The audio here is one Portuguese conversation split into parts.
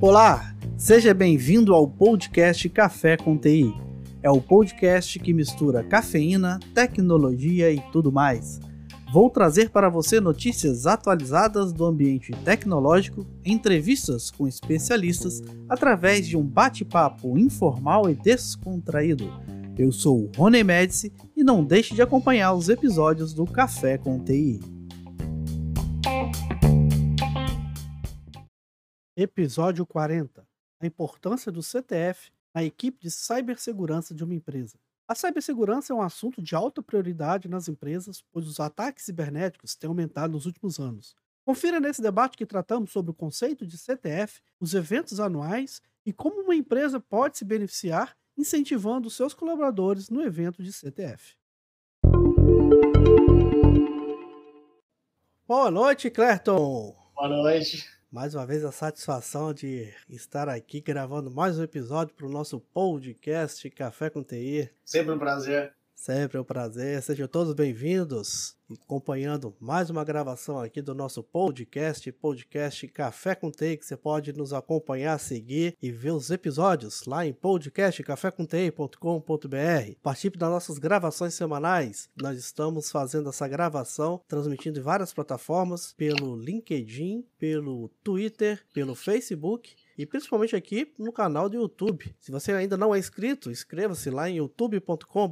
Olá, seja bem-vindo ao podcast Café com TI. É o podcast que mistura cafeína, tecnologia e tudo mais. Vou trazer para você notícias atualizadas do ambiente tecnológico, entrevistas com especialistas, através de um bate-papo informal e descontraído. Eu sou o Rony Médici e não deixe de acompanhar os episódios do Café com TI. Episódio 40 A importância do CTF na equipe de cibersegurança de uma empresa. A cibersegurança é um assunto de alta prioridade nas empresas, pois os ataques cibernéticos têm aumentado nos últimos anos. Confira nesse debate que tratamos sobre o conceito de CTF, os eventos anuais e como uma empresa pode se beneficiar incentivando seus colaboradores no evento de CTF. Boa noite, Clerton! Boa noite. Mais uma vez a satisfação de estar aqui gravando mais um episódio para o nosso podcast Café com TI. Sempre um prazer. Sempre um prazer. Sejam todos bem-vindos acompanhando mais uma gravação aqui do nosso podcast, podcast Café com que você pode nos acompanhar, seguir e ver os episódios lá em podcastcafécontei.com.br. Participe das nossas gravações semanais. Nós estamos fazendo essa gravação, transmitindo em várias plataformas, pelo LinkedIn, pelo Twitter, pelo Facebook e principalmente aqui no canal do YouTube. Se você ainda não é inscrito, inscreva-se lá em youtube.com.br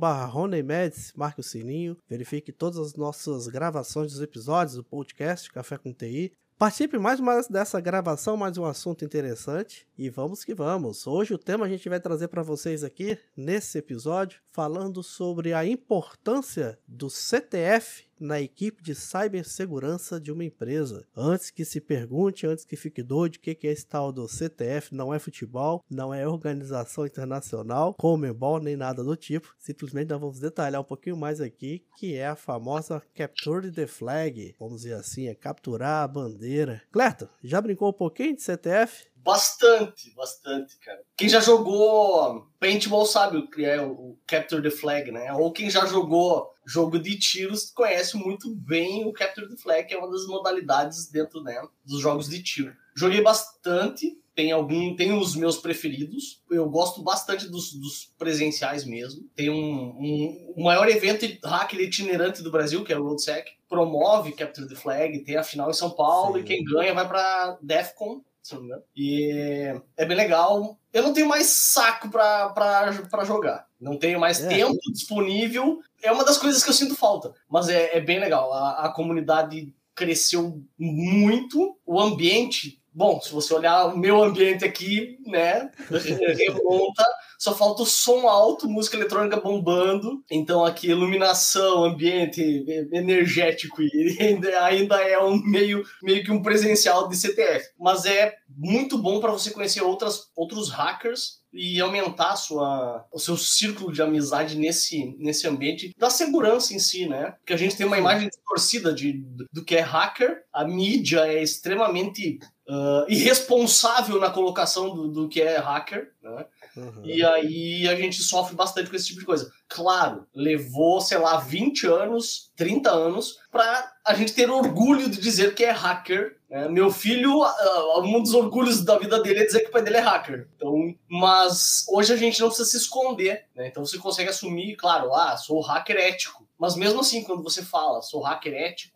marque o sininho, verifique todas as nossas gravações dos episódios do podcast Café com TI. Participe mais uma dessa gravação, mais um assunto interessante e vamos que vamos. Hoje o tema a gente vai trazer para vocês aqui nesse episódio falando sobre a importância do CTF na equipe de cibersegurança de uma empresa. Antes que se pergunte, antes que fique doido, o que é esse tal do CTF? Não é futebol, não é organização internacional, Comebol, nem nada do tipo. Simplesmente nós vamos detalhar um pouquinho mais aqui, que é a famosa Capture the Flag. Vamos dizer assim, é capturar a bandeira. Cleto, já brincou um pouquinho de CTF? Bastante, bastante, cara. Quem já jogou paintball sabe o que é o Capture the Flag, né? Ou quem já jogou jogo de tiros conhece muito bem o Capture the Flag, que é uma das modalidades dentro né, dos jogos de tiro. Joguei bastante, tem algum, tem os meus preferidos. Eu gosto bastante dos, dos presenciais mesmo. Tem um, um, o maior evento hacker itinerante do Brasil, que é o RoadSec, promove Capture the Flag, tem a final em São Paulo Sim. e quem ganha vai para DEFCON se não me engano. E é bem legal. Eu não tenho mais saco para jogar. Não tenho mais é. tempo disponível. É uma das coisas que eu sinto falta. Mas é, é bem legal. A, a comunidade cresceu muito. O ambiente Bom, se você olhar o meu ambiente aqui, né, remonta só falta o som alto, música eletrônica bombando. Então aqui iluminação, ambiente energético e ainda, ainda é um meio, meio que um presencial de CTF. Mas é muito bom para você conhecer outras, outros hackers e aumentar sua, o seu círculo de amizade nesse, nesse ambiente da segurança em si, né? Porque a gente tem uma imagem distorcida de, do que é hacker, a mídia é extremamente uh, irresponsável na colocação do, do que é hacker, né? Uhum. E aí a gente sofre bastante com esse tipo de coisa. Claro, levou, sei lá, 20 anos, 30 anos, para a gente ter orgulho de dizer que é hacker. Né? Meu filho, uh, um dos orgulhos da vida dele é dizer que o pai dele é hacker. Então, mas hoje a gente não precisa se esconder. Né? Então você consegue assumir, claro, ah, sou hacker ético. Mas mesmo assim, quando você fala, sou hacker ético,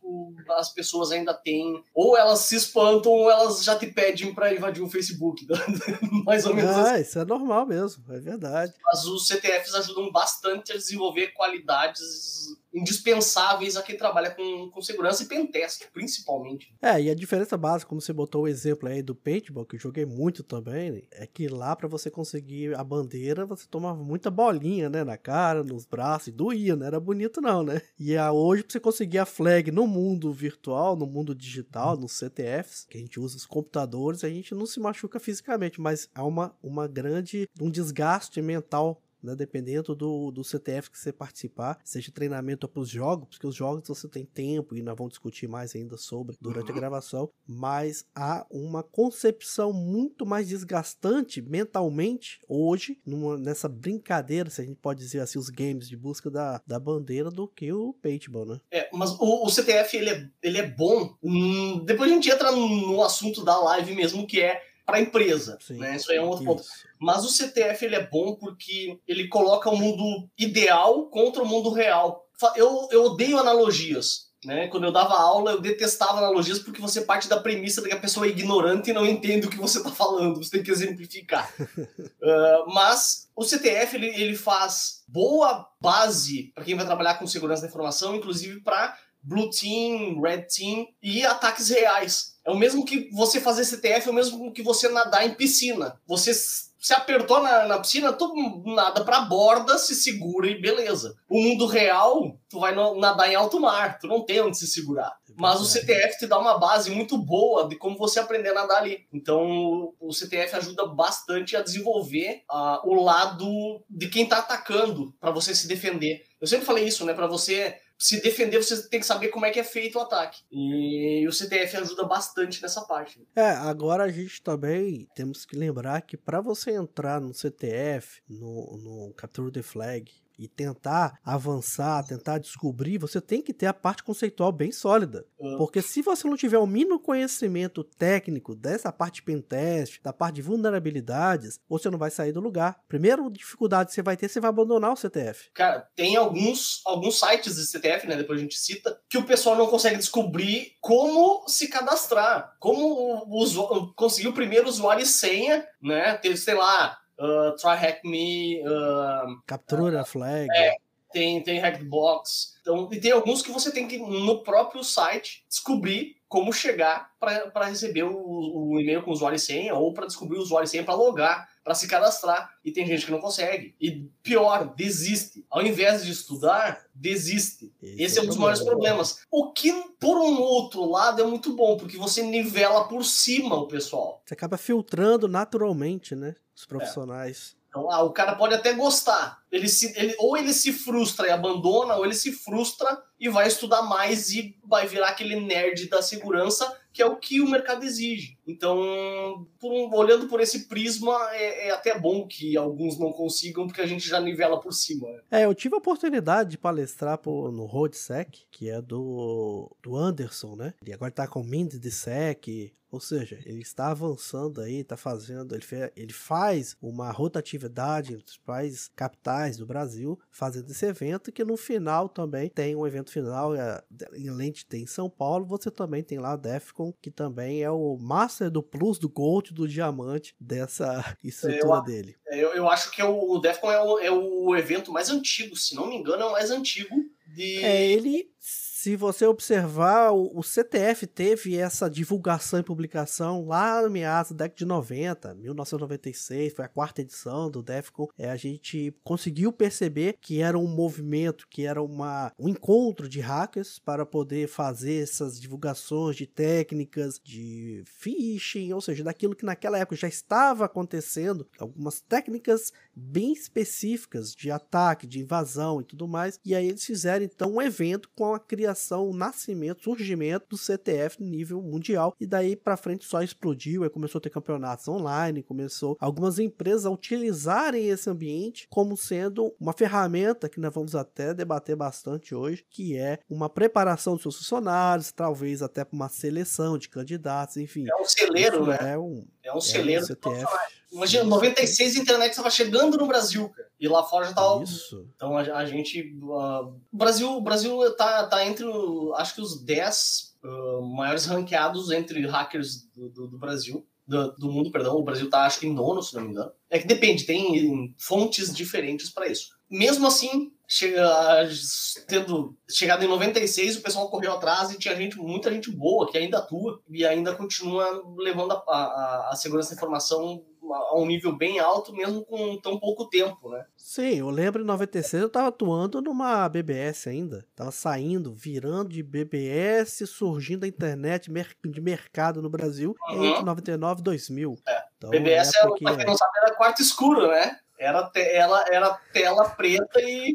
as pessoas ainda têm. Ou elas se espantam, ou elas já te pedem para invadir o Facebook. Mais ou menos ah, assim. isso é normal mesmo, é verdade. Mas os CTFs ajudam bastante a desenvolver qualidades indispensáveis a quem trabalha com, com segurança e pentest, principalmente. É, e a diferença básica, como você botou o exemplo aí do paintball, que eu joguei muito também, é que lá para você conseguir a bandeira, você tomava muita bolinha, né, na cara, nos braços, e doía, não era bonito não, né? E a, hoje pra você conseguir a flag no mundo virtual, no mundo digital, nos CTFs, que a gente usa os computadores, a gente não se machuca fisicamente, mas há uma, uma grande, um desgaste mental né? Dependendo do, do CTF que você participar, seja treinamento para os jogos, porque os jogos você tem tempo e nós vamos discutir mais ainda sobre durante uhum. a gravação, mas há uma concepção muito mais desgastante mentalmente hoje, numa, nessa brincadeira, se a gente pode dizer assim, os games de busca da, da bandeira do que o paintball, né? É, mas o, o CTF ele é, ele é bom. Hum, depois a gente entra no assunto da live mesmo, que é para a empresa. Sim, né? Isso aí é um outro isso. ponto. Mas o CTF ele é bom porque ele coloca o mundo ideal contra o mundo real. Eu, eu odeio analogias. Né? Quando eu dava aula, eu detestava analogias porque você parte da premissa de que a pessoa é ignorante e não entende o que você está falando. Você tem que exemplificar. uh, mas o CTF ele, ele faz boa base para quem vai trabalhar com segurança da informação, inclusive para Blue Team, Red Team e ataques reais. É o mesmo que você fazer CTF, é o mesmo que você nadar em piscina. Você se apertou na, na piscina, tu nada pra borda, se segura e beleza. O mundo real, tu vai no, nadar em alto mar, tu não tem onde se segurar. Mas o CTF te dá uma base muito boa de como você aprender a nadar ali. Então, o CTF ajuda bastante a desenvolver uh, o lado de quem tá atacando para você se defender. Eu sempre falei isso, né? Para você se defender, você tem que saber como é que é feito o ataque. E o CTF ajuda bastante nessa parte. É, agora a gente também temos que lembrar que para você entrar no CTF, no, no Capture the Flag, e tentar avançar, tentar descobrir, você tem que ter a parte conceitual bem sólida. Uhum. Porque se você não tiver o mínimo conhecimento técnico dessa parte de pentest, da parte de vulnerabilidades, você não vai sair do lugar. Primeira dificuldade que você vai ter, você vai abandonar o CTF. Cara, tem alguns, alguns sites de CTF, né, depois a gente cita, que o pessoal não consegue descobrir como se cadastrar, como conseguir o primeiro usuário e senha, né, ter, sei lá, uh, Try Hack Me. Uh, Captura uh, flag. É, tem, tem Hackbox. Então, e tem alguns que você tem que, no próprio site, descobrir como chegar para receber o, o, e-mail com usuário e senha, ou para descobrir o usuário e senha para logar, para se cadastrar. E tem gente que não consegue. E pior, desiste. Ao invés de estudar, desiste. Esse, Esse é um dos maiores problemas. O que, por um outro lado, é muito bom, porque você nivela por cima o pessoal. Você acaba filtrando naturalmente, né? Os profissionais. É. Então, ah, o cara pode até gostar. Ele se, ele, ou ele se frustra e abandona, ou ele se frustra e vai estudar mais e vai virar aquele nerd da segurança, que é o que o mercado exige. Então, por um, olhando por esse prisma, é, é, até bom que alguns não consigam, porque a gente já nivela por cima. É, eu tive a oportunidade de palestrar por, no RoadSec, que é do, do Anderson, né? Ele agora tá com Mind de Sec, ou seja, ele está avançando aí, está fazendo, ele, fe, ele faz uma rotatividade entre os principais capitais do Brasil, fazendo esse evento, que no final também tem um evento final, é, além de ter em São Paulo, você também tem lá a Defcon, que também é o Master do Plus, do Gold, do Diamante dessa estrutura eu, dele. É, eu, eu acho que é o, o Defcon é o, é o evento mais antigo, se não me engano, é o mais antigo de... É, ele se você observar, o, CTF teve essa divulgação e publicação lá no meados da década de 90, 1996, foi a quarta edição do Defcon. É, a gente conseguiu perceber que era um movimento, que era uma, um encontro de hackers para poder fazer essas divulgações de técnicas de phishing, ou seja, daquilo que naquela época já estava acontecendo, algumas técnicas bem específicas de ataque, de invasão e tudo mais. E aí eles fizeram então um evento com a criação o nascimento, surgimento do CTF nível mundial. E daí para frente só explodiu, aí começou a ter campeonatos online, começou algumas empresas a utilizarem esse ambiente como sendo uma ferramenta que nós vamos até debater bastante hoje, que é uma preparação dos seus funcionários, talvez até para uma seleção de candidatos, enfim. É um celeiro, né? É um, é um celeiro. É um CTF. Imagina, 96 a internet estava chegando no Brasil, cara. E lá fora já tava. Isso. Então a, a gente. Uh, o Brasil, o Brasil tá, tá entre, acho que os 10 uh, ah, maiores ranqueados entre hackers do, do, do Brasil. Do, do, mundo, perdão. O Brasil tá, acho que em nono, se não me engano. É que depende, tem fontes diferentes para isso. Mesmo assim, chega, tendo chegado em 96, o pessoal correu atrás e tinha gente, muita gente boa que ainda atua e ainda continua levando a, a, a segurança da informação a um nível bem alto, mesmo com tão pouco tempo, né? Sim, eu lembro em 96 eu estava atuando numa BBS ainda. Tava saindo, virando de BBS, surgindo a internet de mercado no Brasil uhum. entre 99 e 2000. É. Então, BBS, é, pra quem não sabe, era quarto escuro, né? Era, te, ela, era tela preta e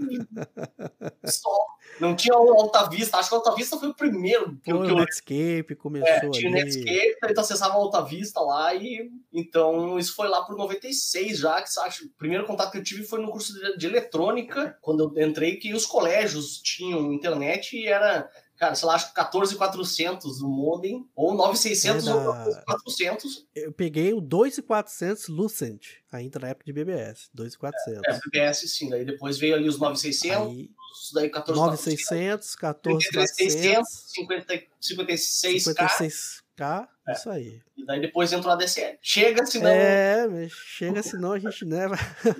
só. Não tinha o Alta Vista. Acho que o Alta Vista foi o primeiro. Que, foi o Netscape começou é, tinha ali. o Netscape, então acessava o Alta Vista lá e... Então, isso foi lá por 96 já, que acho, o primeiro contato que eu tive foi no curso de, de eletrônica, quando eu entrei, que os colégios tinham internet e era cara, sei lá, acho que 14400 o modem, ou 9600 Era... ou 400. Eu peguei o 2400 Lucent, ainda na época de BBS, 2400. É, é BBS sim, daí depois veio ali os 9600, aí, daí 14 9600, 14600, 56k. 56k, é. isso aí. E daí depois entrou a DSL. Chega, senão. É, chega, senão a gente leva.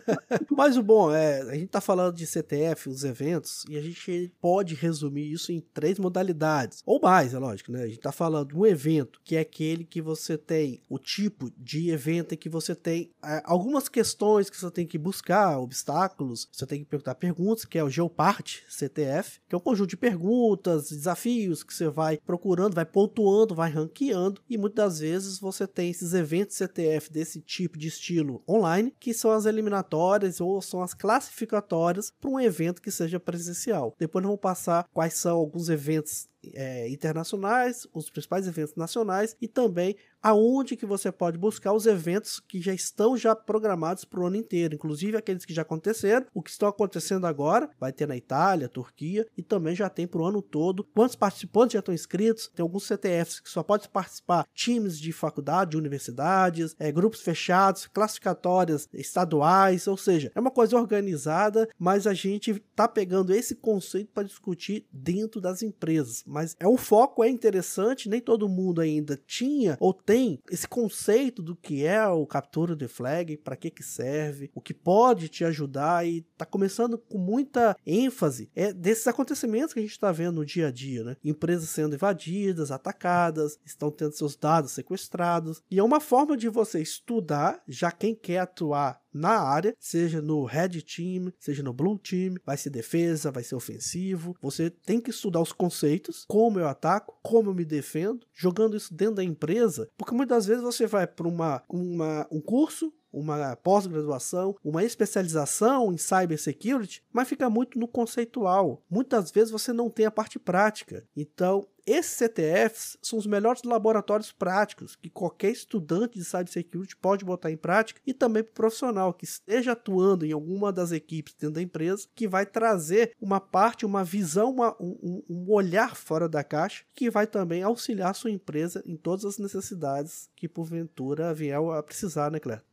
Mas o bom é, a gente tá falando de CTF, os eventos, e a gente pode resumir isso em três modalidades. Ou mais, é lógico, né? A gente tá falando de um evento, que é aquele que você tem o tipo de evento em que você tem é, algumas questões que você tem que buscar, obstáculos, você tem que perguntar perguntas, que é o Geopart CTF, que é um conjunto de perguntas, desafios que você vai procurando, vai pontuando, vai ranqueando, e muitas das vezes vezes você tem esses eventos CTF desse tipo de estilo online, que são as eliminatórias ou são as classificatórias para um evento que seja presencial. Depois nós vamos passar quais são alguns eventos é, internacionais, os principais eventos nacionais e também aonde que você pode buscar os eventos que já estão já programados para o ano inteiro, inclusive aqueles que já aconteceram, o que estão acontecendo agora, vai ter na Itália, Turquia e também já tem para o ano todo. Quantos participantes já estão inscritos? Tem alguns CTFs que só pode participar times de faculdade, universidades, é, grupos fechados, classificatórias estaduais, ou seja, é uma coisa organizada, mas a gente está pegando esse conceito para discutir dentro das empresas. Mas é um foco é interessante, nem todo mundo ainda tinha ou tem tem esse conceito do que é o captura de flag, para que que serve, o que pode te ajudar e tá começando com muita ênfase é desses acontecimentos que a gente está vendo no dia a dia, né? Empresas sendo invadidas, atacadas, estão tendo seus dados sequestrados e é uma forma de você estudar, já quem quer atuar na área, seja no red team, seja no blue team, vai ser defesa, vai ser ofensivo. Você tem que estudar os conceitos, como eu ataco, como eu me defendo, jogando isso dentro da empresa, porque muitas vezes você vai para uma, uma, um curso uma pós-graduação, uma especialização em cybersecurity, mas fica muito no conceitual. Muitas vezes você não tem a parte prática. Então, esses CTFs são os melhores laboratórios práticos que qualquer estudante de cybersecurity pode botar em prática e também para o profissional que esteja atuando em alguma das equipes dentro da empresa, que vai trazer uma parte, uma visão, uma, um, um olhar fora da caixa, que vai também auxiliar sua empresa em todas as necessidades que porventura vier a precisar, né, Claire?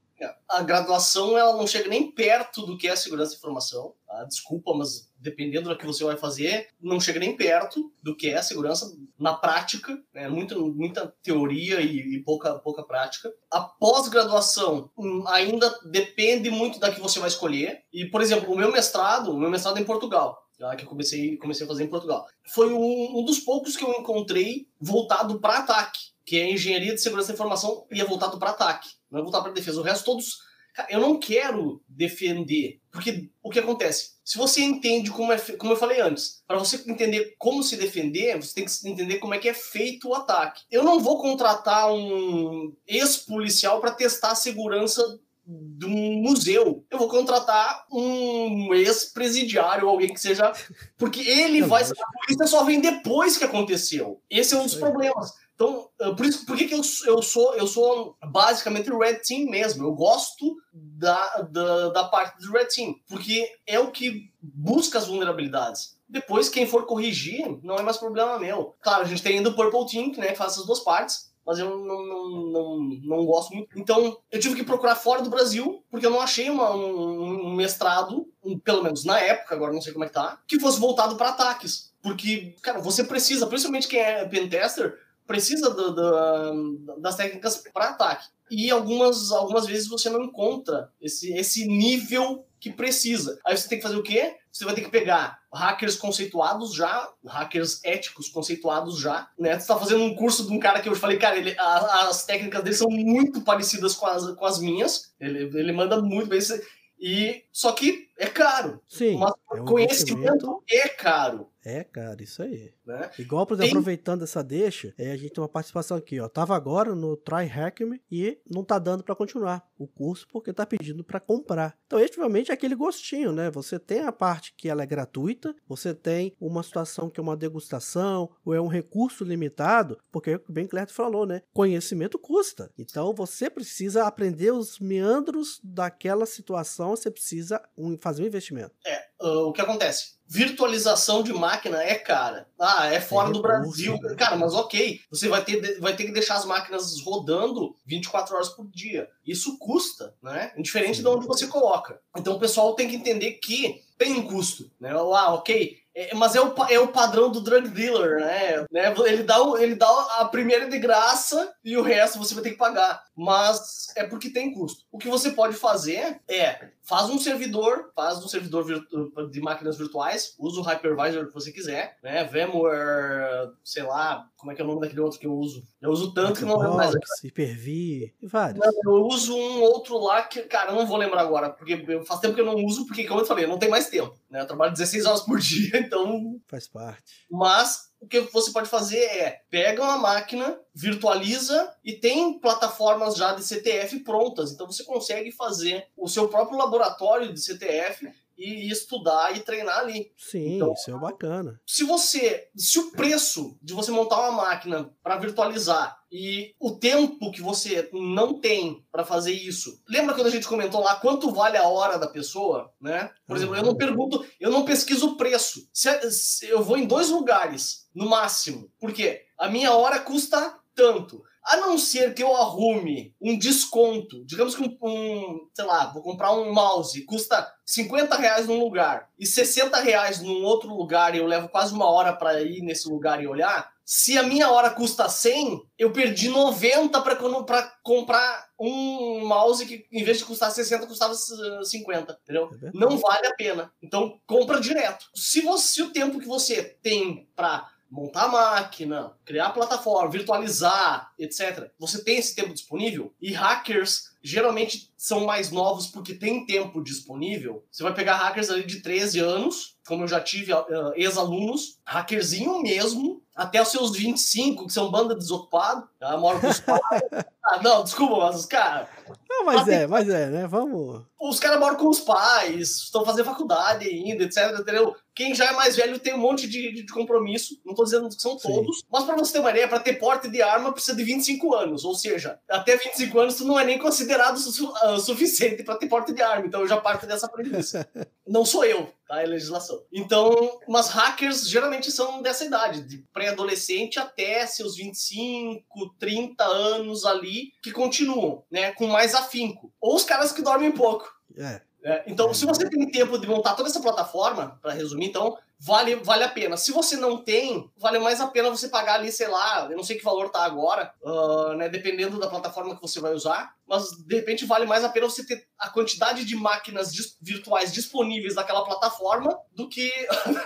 A graduação ela não chega nem perto do que é segurança da informação. Tá? Desculpa, mas dependendo do que você vai fazer, não chega nem perto do que é segurança na prática. Né? Muita, muita teoria e, e pouca, pouca prática. A pós-graduação hum, ainda depende muito da que você vai escolher. E, por exemplo, o meu mestrado, o meu mestrado é em Portugal que eu comecei, comecei a fazer em Portugal. Foi um, um dos poucos que eu encontrei voltado para ataque que é engenharia de segurança da informação e é voltado para ataque, não é voltado para defesa. O resto todos, cara, eu não quero defender, porque o que acontece? Se você entende como é, como eu falei antes, para você entender como se defender, você tem que entender como é que é feito o ataque. Eu não vou contratar um ex-policial para testar a segurança de um museu. Eu vou contratar um ex-presidiário, alguém que seja. Porque ele vai. A polícia só vem depois que aconteceu. Esse é um dos problemas. Então, por isso, por que, que eu, eu sou eu sou basicamente Red Team mesmo? Eu gosto da, da, da parte do Red Team, porque é o que busca as vulnerabilidades. Depois, quem for corrigir, não é mais problema meu. Claro, a gente tem ainda o Purple Team, né, que faz essas duas partes, mas eu não, não, não, não gosto muito. Então, eu tive que procurar fora do Brasil, porque eu não achei uma, um, um mestrado, um, pelo menos na época, agora não sei como é que tá, que fosse voltado para ataques. Porque, cara, você precisa, principalmente quem é pentester, precisa do, do, das técnicas para ataque. E algumas, algumas vezes você não encontra esse, esse nível que precisa. Aí você tem que fazer o quê? Você vai ter que pegar hackers conceituados já, hackers éticos conceituados já, né? Você tá fazendo um curso de um cara que eu falei, cara, ele, a, as técnicas dele são muito parecidas com as, com as minhas. Ele, ele manda muito bem. E só que é caro. Sim. Mas é um conhecimento é caro. É, cara, isso aí. Né? Igual, por exemplo, tem... aproveitando essa deixa, é, a gente tem uma participação aqui, ó. Tava agora no Try Hack Me e não tá dando para continuar o curso porque tá pedindo para comprar. Então, efetivamente, é aquele gostinho, né? Você tem a parte que ela é gratuita, você tem uma situação que é uma degustação, ou é um recurso limitado, porque bem Clerto falou, né? Conhecimento custa. Então, você precisa aprender os meandros daquela situação, você precisa fazer um investimento. É, uh, o que acontece? virtualização de máquina é cara. Ah, é fora é do Brasil. Né? Cara, mas ok, você vai ter, vai ter que deixar as máquinas rodando 24 horas por dia. Isso custa, né? Indiferente Sim. de onde você coloca. Então o pessoal tem que entender que tem um custo, né? Ah, ok, é, mas é o, é o padrão do drug dealer, né? né? Ele, dá, ele dá a primeira de graça e o resto você vai ter que pagar. Mas é porque tem custo. O que você pode fazer é faz um servidor, faz um servidor de máquinas virtuais, usa o hypervisor que você quiser, né? VMware, sei lá, como é que é o nome daquele outro que eu uso? Eu uso tanto que não lembro mais. Hyper-V, vários. Não, eu uso um outro lá que, cara, eu não vou lembrar agora, porque faz tempo que eu não uso, porque, como eu falei, não tenho mais tempo, né? Eu trabalho 16 horas por dia, então... Faz parte. Mas o que você pode fazer é pega uma máquina, virtualiza e tem plataformas já de CTF prontas. Então você consegue fazer o seu próprio laboratório de CTF e estudar e treinar ali. Sim, então, isso é bacana. Se você, se o preço de você montar uma máquina para virtualizar e o tempo que você não tem para fazer isso. Lembra quando a gente comentou lá quanto vale a hora da pessoa, né? Por exemplo, eu não pergunto, eu não pesquiso o preço. Se, se eu vou em dois lugares no máximo. Por quê? A minha hora custa tanto. A não ser que eu arrume um desconto, digamos que um, um, sei lá, vou comprar um mouse, custa 50 reais num lugar e 60 reais num outro lugar e eu levo quase uma hora para ir nesse lugar e olhar. Se a minha hora custa 100, eu perdi 90 para comprar um mouse que em vez de custar 60 custava 50, entendeu? É não vale a pena. Então compra direto. Se você se o tempo que você tem para montar a máquina, criar a plataforma, virtualizar, etc. Você tem esse tempo disponível e hackers geralmente são mais novos porque tem tempo disponível. Você vai pegar hackers ali de 13 anos, como eu já tive uh, ex-alunos, hackerzinho mesmo, até os seus 25, que são banda desocupado, tá? moro com os pais. ah, não, desculpa, mas os caras. Não, mas é, mas é, né? Vamos. Os caras moram com os pais, estão fazendo faculdade ainda, etc. Entendeu? Quem já é mais velho tem um monte de, de, compromisso. Não estou dizendo que são todos, Sim. mas para você ter uma ideia, para ter porte de arma precisa de 25 anos. Ou seja, até 25 anos tu não é nem considerado su uh, suficiente para ter porte de arma. Então eu já parto dessa premissa. não sou eu, tá? É legislação. Então, mas hackers geralmente são dessa idade, de pré-adolescente até seus 25, 30 anos ali, que continuam, né? Com mais afinco. Ou os caras que dormem pouco. É. É, então, se você tem tempo de montar toda essa plataforma, para resumir, então, vale, vale a pena. Se você não tem, vale mais a pena você pagar ali, sei lá, eu não sei que valor tá agora, uh, né, dependendo da plataforma que você vai usar, mas de repente vale mais a pena você ter a quantidade de máquinas virtuais disponíveis naquela plataforma do que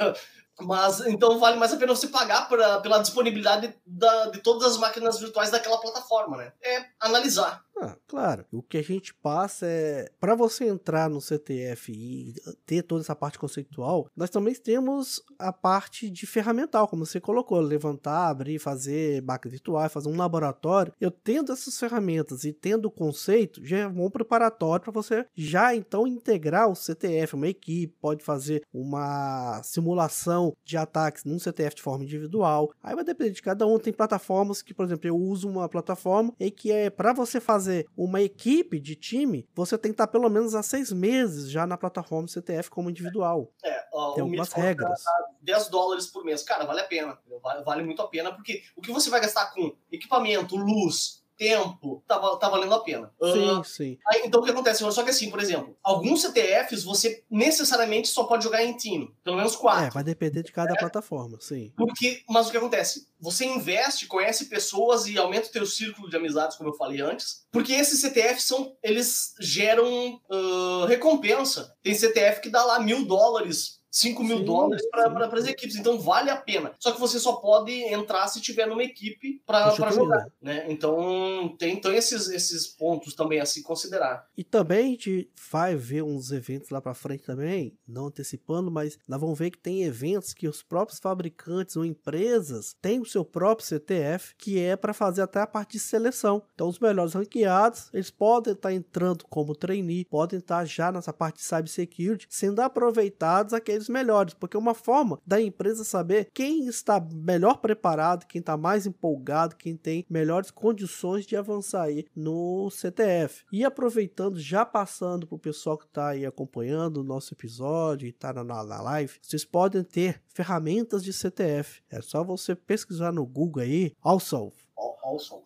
Mas então vale mais a pena você pagar pra, pela disponibilidade da, de todas as máquinas virtuais daquela plataforma, né? É analisar. Ah, claro. O que a gente passa é para você entrar no CTF e ter toda essa parte conceitual, nós também temos a parte de ferramental, como você colocou, levantar, abrir, fazer máquina virtual, fazer um laboratório. Eu tendo essas ferramentas e tendo o conceito, já é um bom preparatório para você já então integrar o CTF, uma equipe, pode fazer uma simulação de ataques num CTF de forma individual. Aí vai depender de cada um. Tem plataformas que, por exemplo, eu uso uma plataforma e que é para você fazer uma equipe de time, você tem que estar pelo menos há seis meses já na plataforma CTF como individual. É, ó, tem algumas regras. 10 dólares por mês. Cara, vale a pena. Vale, vale muito a pena, porque o que você vai gastar com equipamento, luz, tempo, tá, tá valendo a pena. Sim, uh, sim. Aí, então o que acontece? Só que assim, por exemplo, alguns CTFs você necessariamente só pode jogar em time. Pelo menos quatro. É, vai depender de cada é. plataforma, sim. Porque, mas o que acontece? Você investe, conhece pessoas e aumenta o teu círculo de amizades, como eu falei antes. Porque esses CTFs são, eles geram uh, recompensa. Tem CTF que dá lá mil dólares 5 mil sim, dólares para as equipes. Então vale a pena. Só que você só pode entrar se tiver numa equipe para jogar. Né? Então tem então esses, esses pontos também a se considerar. E também a gente vai ver uns eventos lá para frente também, não antecipando, mas nós vamos ver que tem eventos que os próprios fabricantes ou empresas têm o seu próprio CTF, que é para fazer até a parte de seleção. Então os melhores ranqueados, eles podem estar tá entrando como trainee, podem estar tá já nessa parte de cybersecurity, sendo aproveitados aqueles melhores, porque é uma forma da empresa saber quem está melhor preparado, quem está mais empolgado, quem tem melhores condições de avançar aí no CTF. E aproveitando, já passando para o pessoal que está aí acompanhando o nosso episódio e está na, na live, vocês podem ter ferramentas de CTF. É só você pesquisar no Google aí, also Also.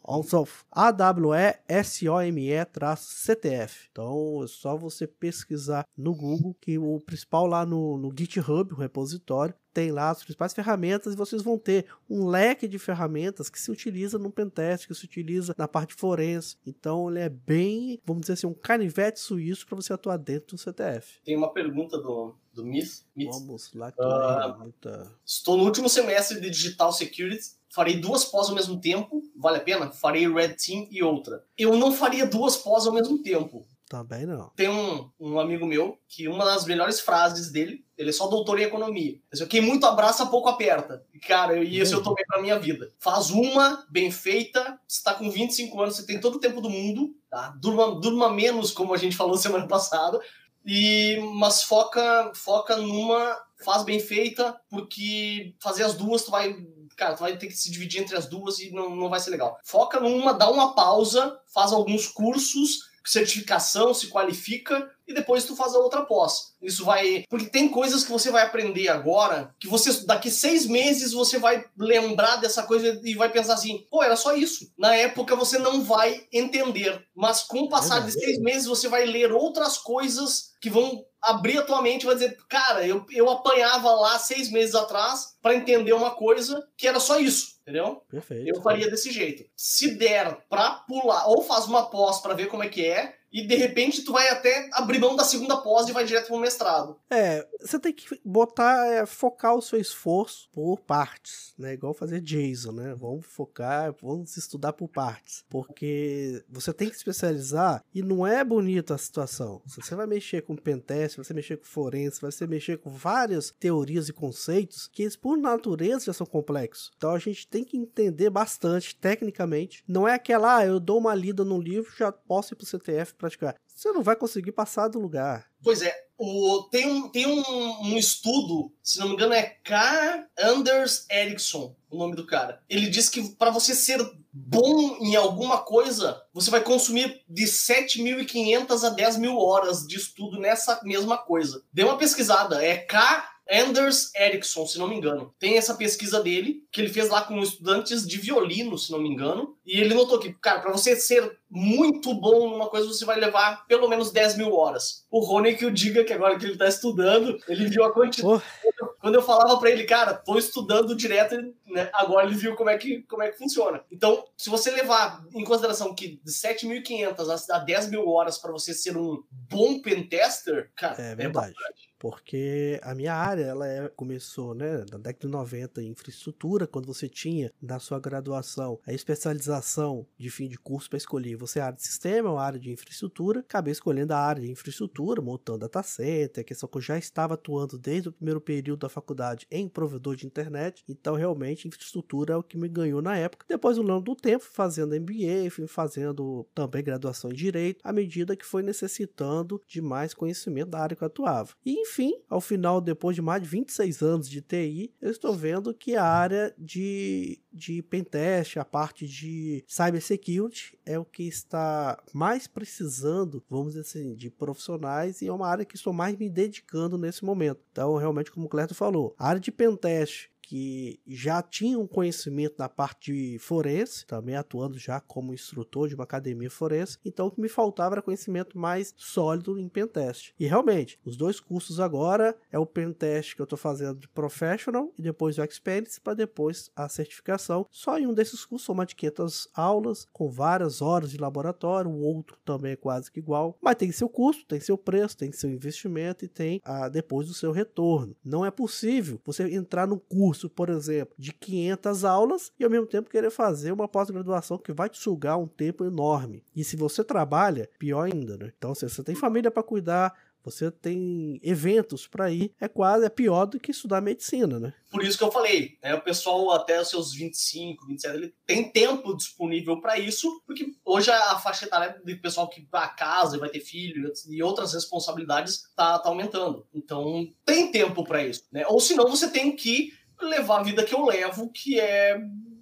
A-W-E-S-O-M-E-CTF. Então é só você pesquisar no Google que o principal lá no, no GitHub, o repositório, tem lá as principais ferramentas e vocês vão ter um leque de ferramentas que se utiliza no pentest, que se utiliza na parte forense. Então ele é bem, vamos dizer assim, um canivete suíço para você atuar dentro do CTF. Tem uma pergunta do, do Miss. Vamos lá. Que uh, estou no último semestre de Digital Security farei duas pós ao mesmo tempo, vale a pena? Farei Red Team e outra. Eu não faria duas pós ao mesmo tempo. Também não. Tem um, um amigo meu que uma das melhores frases dele, ele é só doutor em economia. Assim, quem muito abraça, pouco aperta. Cara, eu, isso eu tomei pra minha vida. Faz uma bem feita, você tá com 25 anos, você tem todo o tempo do mundo, tá? Durma, durma menos, como a gente falou semana passada, e mas foca foca numa faz bem feita porque fazer as duas tu vai cara, tu vai ter que se dividir entre as duas e não, não vai ser legal. Foca numa, dá uma pausa, faz alguns cursos, certificação, se qualifica e depois tu faz a outra pós. Isso vai. Porque tem coisas que você vai aprender agora que você, daqui seis meses, você vai lembrar dessa coisa e vai pensar assim: pô, era só isso. Na época você não vai entender. Mas com o passar de seis meses, você vai ler outras coisas que vão abrir a tua mente e vai dizer: cara, eu, eu apanhava lá seis meses atrás para entender uma coisa que era só isso. Entendeu? Perfeito. Eu faria desse jeito. Se der pra pular, ou faz uma pós para ver como é que é, e de repente tu vai até abrir mão da segunda pós e vai direto pro mestrado. É, você tem que botar, é, focar o seu esforço por partes, né? Igual fazer Jason, né? Vamos focar, vamos estudar por partes. Porque você tem que especializar e não é bonita a situação. Você vai mexer com pentest, vai mexer com forense, vai mexer com várias teorias e conceitos que eles, por natureza, já são complexos. Então a gente tem que entender bastante tecnicamente. Não é aquela, ah, eu dou uma lida no livro, já posso ir pro CTF praticar. Você não vai conseguir passar do lugar. Pois é. O, tem um, tem um, um estudo, se não me engano, é K. Anders Ericsson, o nome do cara. Ele diz que para você ser bom em alguma coisa, você vai consumir de 7.500 a 10 mil horas de estudo nessa mesma coisa. Dê uma pesquisada, é K. Anders Ericsson, se não me engano. Tem essa pesquisa dele, que ele fez lá com estudantes de violino, se não me engano. E ele notou que, cara, para você ser muito bom numa coisa, você vai levar pelo menos 10 mil horas. O Rony que o diga que agora que ele tá estudando, ele viu a quantidade. Oh. Quando eu falava para ele, cara, tô estudando direto, né? Agora ele viu como é que, como é que funciona. Então, se você levar em consideração que de 7.500 a 10 mil horas para você ser um bom pentester, cara, é verdade. É porque a minha área ela é, começou né, na década de 90 em infraestrutura, quando você tinha na sua graduação a especialização de fim de curso para escolher você é área de sistema ou área de infraestrutura, acabei escolhendo a área de infraestrutura, montando data center, questão que eu já estava atuando desde o primeiro período da faculdade em provedor de internet, então realmente infraestrutura é o que me ganhou na época. Depois, ao longo do tempo, fazendo MBA, fui fazendo também graduação em Direito, à medida que foi necessitando de mais conhecimento da área que eu atuava. E, enfim, ao final, depois de mais de 26 anos de TI, eu estou vendo que a área de, de pentest, a parte de cybersecurity, é o que está mais precisando, vamos dizer assim, de profissionais e é uma área que estou mais me dedicando nesse momento. Então, realmente, como o Cleto falou, a área de pentest que já tinham conhecimento na parte de forense, também atuando já como instrutor de uma academia forense, então o que me faltava era conhecimento mais sólido em pentest. E realmente, os dois cursos agora é o pentest que eu estou fazendo de professional e depois o experience para depois a certificação. Só em um desses cursos são mais de 500 aulas com várias horas de laboratório, o outro também é quase que igual, mas tem seu custo, tem seu preço, tem seu investimento e tem a, depois o seu retorno. Não é possível você entrar num curso, por exemplo, de 500 aulas e ao mesmo tempo querer fazer uma pós-graduação que vai te sugar um tempo enorme. E se você trabalha, pior ainda, né? Então, se você tem família para cuidar, você tem eventos para ir, é quase é pior do que estudar medicina, né? Por isso que eu falei, né, o pessoal até os seus 25, 27, ele tem tempo disponível para isso, porque hoje a faixa etária do pessoal que vai a casa e vai ter filho e outras responsabilidades tá, tá aumentando. Então, tem tempo para isso, né? Ou senão você tem que levar a vida que eu levo, que é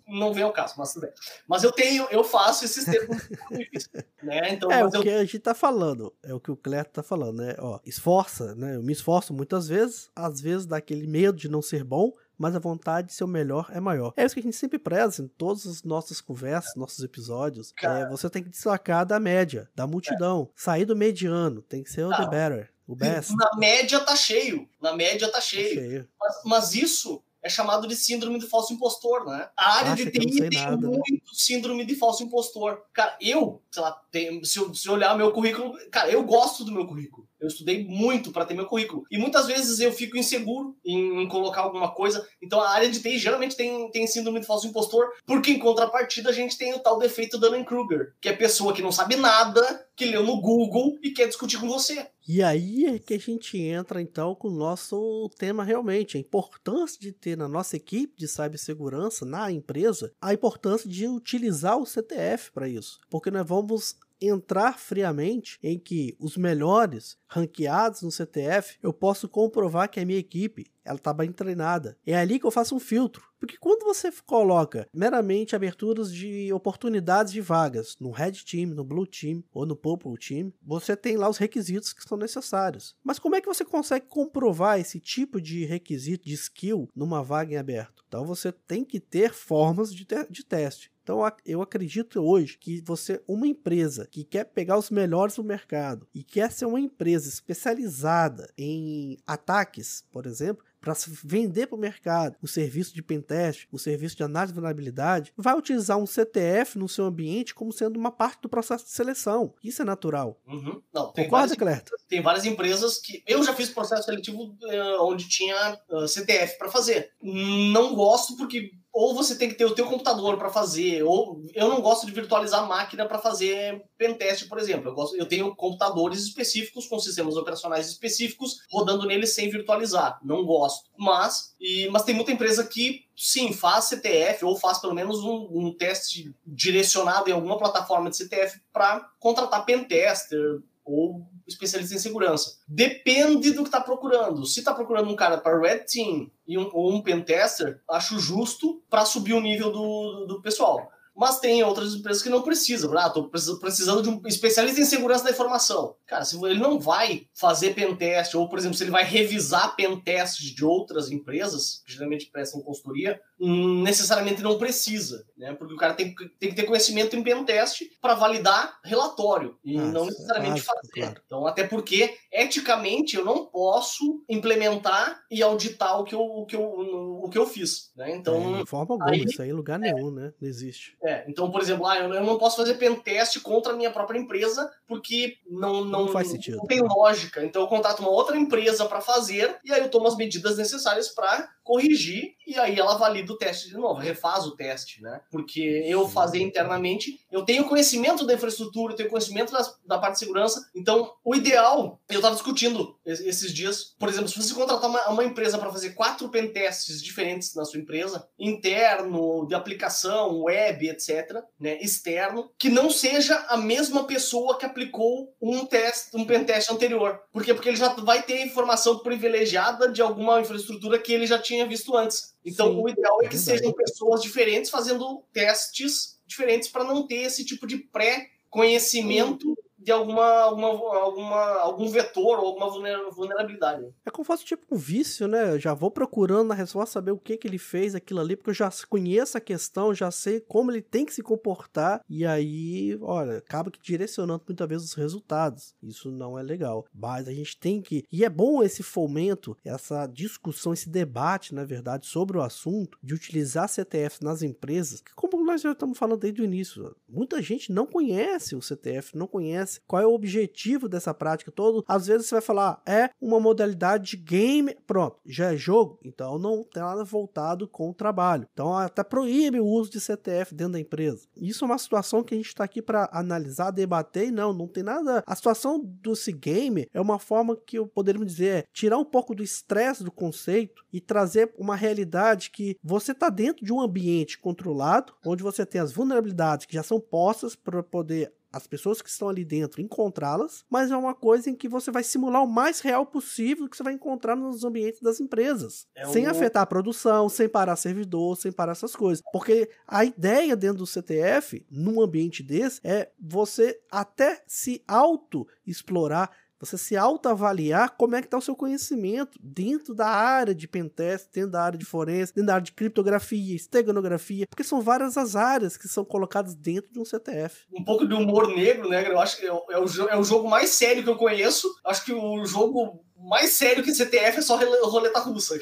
não vem ao caso, mas tudo bem. Mas eu tenho, eu faço esses termos né? Então, é o eu... que a gente tá falando, é o que o Cleto tá falando, né? Ó, esforça, né? Eu me esforço muitas vezes, às vezes dá aquele medo de não ser bom, mas a vontade de ser o melhor é maior. É isso que a gente sempre preza em todas as nossas conversas, nossos episódios. É, você tem que destacar da média, da multidão. É. Sair do mediano, tem que ser o the better. O best. Na média tá cheio. Na média tá cheio. Tá cheio. Mas, mas isso é chamado de síndrome de falso impostor, né? A área Acha de TI tem nada, né? muito né? síndrome de falso impostor. Cara, eu, sei lá, tem, se, eu, se eu olhar meu currículo, cara, eu gosto do meu currículo. Eu estudei muito para ter meu currículo. E muitas vezes eu fico inseguro em, em, colocar alguma coisa. Então a área de TI geralmente tem, tem síndrome de falso impostor, porque em contrapartida a gente tem o tal defeito Dunning-Kruger, que é pessoa que não sabe nada, que leu no Google e quer discutir com você. E aí é que a gente entra então com o nosso tema realmente, a importância de ter na nossa equipe de cibersegurança, na empresa, a importância de utilizar o CTF para isso. Porque nós vamos entrar friamente em que os melhores ranqueados no CTF, eu posso comprovar que a minha equipe ela está bem treinada. É ali que eu faço um filtro. Porque quando você coloca meramente aberturas de oportunidades de vagas no Red Team, no Blue Team ou no Purple Team, você tem lá os requisitos que são necessários. Mas como é que você consegue comprovar esse tipo de requisito, de skill, numa vaga em aberto? Então você tem que ter formas de, de teste. Então eu acredito hoje que você, uma empresa que quer pegar os melhores do mercado e quer ser uma empresa especializada em ataques, por exemplo, para vender para o mercado o serviço de pentest, o serviço de análise de vulnerabilidade, vai utilizar um CTF no seu ambiente como sendo uma parte do processo de seleção. Isso é natural. Uhum. Não, tem Concorda, várias, Tem várias empresas que. Eu já fiz processo seletivo uh, onde tinha uh, eh, CTF para fazer. Não gosto porque ou você tem que ter o teu computador para fazer, ou eu não gosto de virtualizar máquina para fazer pentest, por exemplo. Eu, gosto, eu tenho computadores específicos com sistemas operacionais específicos rodando neles sem virtualizar. Não gosto. Mas, e, mas tem muita empresa que sim, faz CTF ou faz pelo menos um, um teste direcionado em alguma plataforma de CTF para contratar pentester ou especialista em segurança. Depende do que está procurando. Se está procurando um cara para Red Team e um, ou um pentester, acho justo para subir o nível do, do pessoal mas tem outras empresas que não precisam. Ah, tô precisando de um especialista em segurança da informação. Cara, se ele não vai fazer pentest, ou, por exemplo, se ele vai revisar pentest de outras empresas, que geralmente prestam consultoria, necessariamente não precisa, né? Porque o cara tem, tem que ter conhecimento em pentest para validar relatório, e ah, não necessariamente fazer. Claro. Então, até porque, eticamente, eu não posso implementar e auditar o que eu, o que eu, o que eu fiz, né? Então... É, de forma alguma, aí, isso aí em lugar é, nenhum, né? Não existe. É, então, por exemplo, ah, eu, eu não posso fazer pentest contra a minha própria empresa porque não, não, não faz sentido. Não tem lógica. Então eu contato uma outra empresa para fazer e aí eu tomo as medidas necessárias para corrigir e aí ela valida o teste de novo, refaz o teste, né? Porque eu fazer internamente, eu tenho conhecimento da infraestrutura, eu tenho conhecimento das, da parte de segurança, então o ideal, eu estava discutindo esses dias, por exemplo, se você contratar uma, uma empresa para fazer quatro pentestes diferentes na sua empresa, interno, de aplicação, web, etc., né, externo, que não seja a mesma pessoa que aplicou um teste, um pentest anterior. Por quê? Porque ele já vai ter informação privilegiada de alguma infraestrutura que ele já tinha visto antes. Então, Sim, o ideal é, é que sejam pessoas diferentes fazendo testes diferentes para não ter esse tipo de pré-conhecimento de alguma, alguma, alguma, algum vetor ou alguma vulnerabilidade. É como fosse tipo um vício, né? Eu já vou procurando na resposta saber o que, que ele fez aquilo ali, porque eu já conheço a questão, já sei como ele tem que se comportar, e aí, olha, acaba que direcionando muitas vezes os resultados. Isso não é legal. Mas a gente tem que. E é bom esse fomento, essa discussão, esse debate, na verdade, sobre o assunto, de utilizar CTF nas empresas, que como nós já estamos falando desde o início, muita gente não conhece o CTF, não conhece qual é o objetivo dessa prática todo. Às vezes você vai falar, é uma modalidade de game, pronto, já é jogo, então não tem nada voltado com o trabalho. Então até proíbe o uso de CTF dentro da empresa. Isso é uma situação que a gente está aqui para analisar, debater e não, não tem nada. A situação do game é uma forma que eu poderia dizer é tirar um pouco do estresse do conceito e trazer uma realidade que você está dentro de um ambiente controlado, onde você tem as vulnerabilidades que já são postas para poder as pessoas que estão ali dentro encontrá-las, mas é uma coisa em que você vai simular o mais real possível que você vai encontrar nos ambientes das empresas, é sem um... afetar a produção, sem parar servidor, sem parar essas coisas. Porque a ideia dentro do CTF, num ambiente desse, é você até se auto explorar você se autoavaliar como é que está o seu conhecimento dentro da área de pentest, dentro da área de forense, dentro da área de criptografia, esteganografia, porque são várias as áreas que são colocadas dentro de um CTF. Um pouco de humor negro, né? Eu acho que é o, é é o jogo mais sério que eu conheço. Acho que o jogo mais sério que CTF é só roleta russa.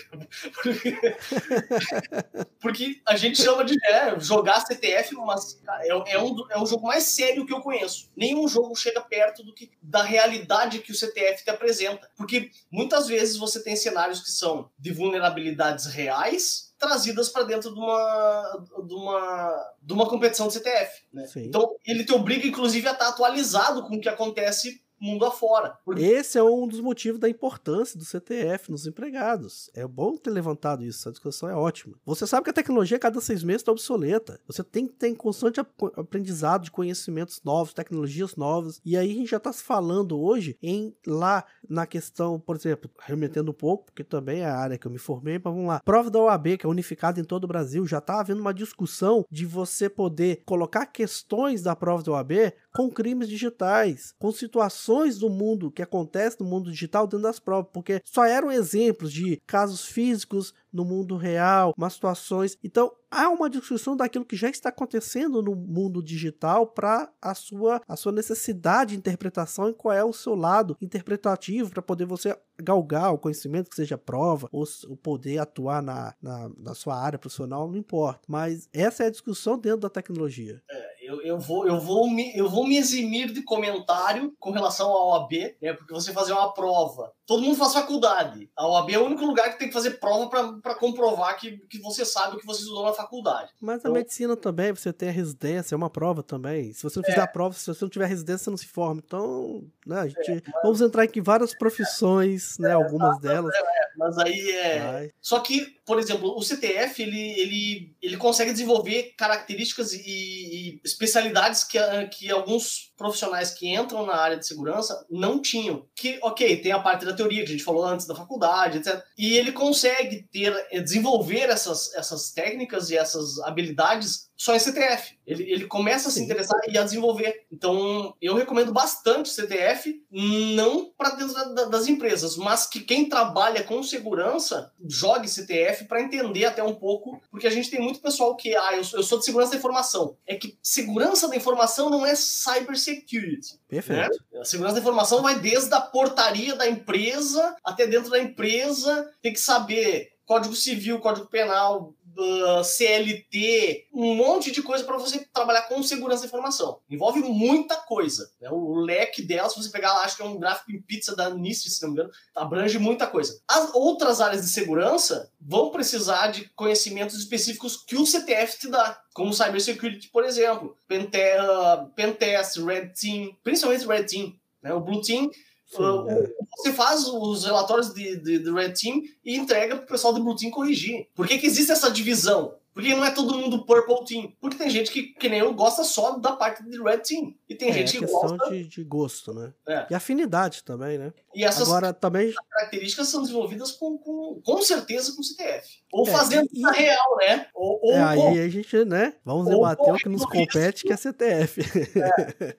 Porque, porque a gente chama de é, jogar CTF, mas é, é, um, é o jogo mais sério que eu conheço. Nenhum jogo chega perto do que da realidade que o CTF te apresenta. Porque muitas vezes você tem cenários que são de vulnerabilidades reais trazidas para dentro de uma, de, uma, de uma competição de CTF. Né? Então, ele te obriga, inclusive, a estar atualizado com o que acontece mundo afora. Porque... Esse é um dos motivos da importância do CTF nos empregados. É bom ter levantado isso, essa discussão é ótima. Você sabe que a tecnologia a cada seis meses está obsoleta. Você tem que ter constante aprendizado de conhecimentos novos, tecnologias novas. E aí a gente já está falando hoje em lá na questão, por exemplo, remetendo um pouco, porque também é a área que eu me formei, mas vamos lá. Prova da OAB, que é unificada em todo o Brasil, já está havendo uma discussão de você poder colocar questões da prova da OAB com crimes digitais, com situações do mundo que acontece no mundo digital dentro das provas, porque só eram exemplos de casos físicos no mundo real, umas situações. Então, há uma discussão daquilo que já está acontecendo no mundo digital para a sua, a sua necessidade de interpretação e qual é o seu lado interpretativo para poder você galgar o conhecimento que seja prova ou o poder atuar na, na, na sua área profissional, não importa. Mas essa é a discussão dentro da tecnologia. É eu, eu, vou, eu, vou me, eu vou me eximir de comentário com relação ao OAB, né? Porque você fazer uma prova. Todo mundo faz faculdade. A OAB é o único lugar que tem que fazer prova para comprovar que, que você sabe o que você estudou na faculdade. Mas então, a medicina também, você tem a residência, é uma prova também. Se você não fizer é. a prova, se você não tiver residência, você não se forma. Então, né, a gente, é, mas... vamos entrar aqui em várias profissões, né? É, algumas delas. É, mas aí é. Ai. Só que, por exemplo, o CTF ele, ele, ele consegue desenvolver características e, e especialidades que, que alguns profissionais que entram na área de segurança não tinham. Que, ok, tem a parte da teoria que a gente falou antes da faculdade, etc. E ele consegue ter, desenvolver essas, essas técnicas e essas habilidades só em CTF. Ele, ele começa a se interessar e a desenvolver. Então, eu recomendo bastante CTF, não para dentro da, das empresas, mas que quem trabalha com segurança jogue CTF para entender até um pouco, porque a gente tem muito pessoal que, ah, eu, eu sou de segurança da informação. É que segurança da informação não é cybersecurity. Perfeito. Né? A segurança da informação vai desde a portaria da empresa até dentro da empresa, tem que saber Código Civil, Código Penal, uh, CLT, um monte de coisa para você trabalhar com segurança da informação. Envolve muita coisa. Né? O leque dela, se você pegar lá, acho que é um gráfico em pizza da NIST, se não me engano, abrange muita coisa. As outras áreas de segurança vão precisar de conhecimentos específicos que o CTF te dá, como Cybersecurity, por exemplo, Pentest, Red Team, principalmente Red Team. Né? O Blue Team Sim, uh, é. Você faz os relatórios de, de, de, Red Team e entrega para o pessoal do Blue Team corrigir. Por que, que existe essa divisão? Por que não é todo mundo Purple Team? Porque tem gente que, que nem eu, gosta só da parte de Red Team. E tem é, gente que questão gosta... de, de gosto, né? É. E afinidade também, né? E essas Agora também. características são desenvolvidas com, com, com certeza com CTF. Ou É, fazendo e- na real, né? Ou, ou É, aí a gente, né? Vamos ou debater o que nos compete, que é CTF.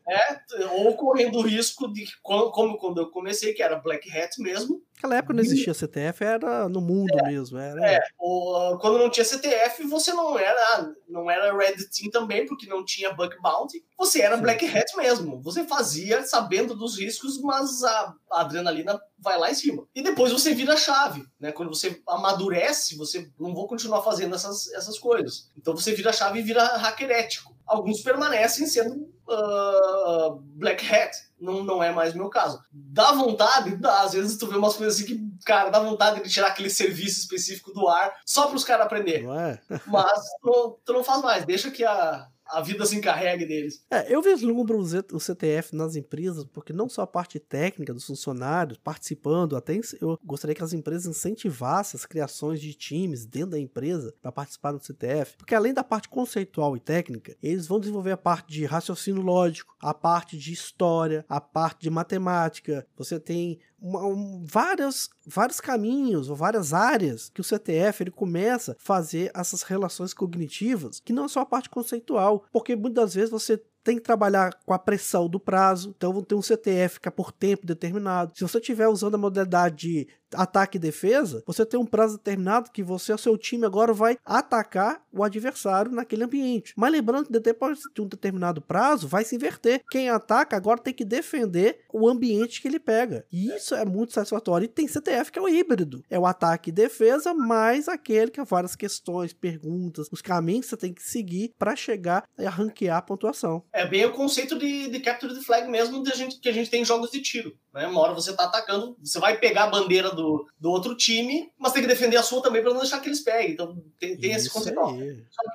é, ou correndo o risco de, como, como quando eu comecei, que era Black Hat mesmo, Naquela época não existia CTF, era no mundo mesmo. Era, É, ou, quando não tinha CTF, você não era não era Red Team também, porque não tinha Bug Bounty. Você era. Black Hat mesmo. Você fazia sabendo dos riscos, mas a, a adrenalina vai lá em cima. E depois você vira a chave, né? Quando você amadurece, você não vou continuar fazendo essas, essas coisas. Então você vira a chave e vira hacker ético. Alguns permanecem sendo ah, Black Hat. Não, não é mais meu caso. Dá vontade? Dá. Às vezes tu vê umas coisas assim que, cara, dá vontade de tirar aquele serviço específico do ar só para os caras aprender. Não é? Mas tu, tu não faz mais. Deixa que a, a vida se encarregue deles. É, eu vislumbro o CTF nas empresas, porque não só a parte técnica dos funcionários participando, até eu gostaria que as empresas incentivassem as criações de times dentro da empresa para participar do CTF, porque além da parte conceitual e técnica, eles vão desenvolver a parte de raciocínio lógico, a parte de história, a parte de matemática. Você tem uma- um- vários, vários caminhos ou várias áreas que o CTF ele começa a fazer essas relações cognitivas, que não é só a parte conceitual, porque muitas vezes você tem que trabalhar com a pressão do prazo, então vão ter um CTF que é por tempo determinado. Se você estiver usando a modalidade de ataque e defesa, você tem um prazo determinado que você, o seu time agora vai atacar o adversário naquele ambiente. Mas lembrando que depois de um determinado prazo, vai se inverter. Quem ataca agora tem que defender o ambiente que ele pega. E isso é muito satisfatório. E tem CTF que é o híbrido. É o ataque e defesa, mais aquele que é várias questões, perguntas, os caminhos que você tem que seguir para chegar a ranquear a pontuação. É bem o conceito de, de capture the flag mesmo de a gente, que a gente tem em jogos de tiro. Né? Uma hora você tá atacando, você vai pegar a bandeira do, do outro time, mas tem que defender a sua também para não deixar que eles peguem. Então tem, tem esse conceito.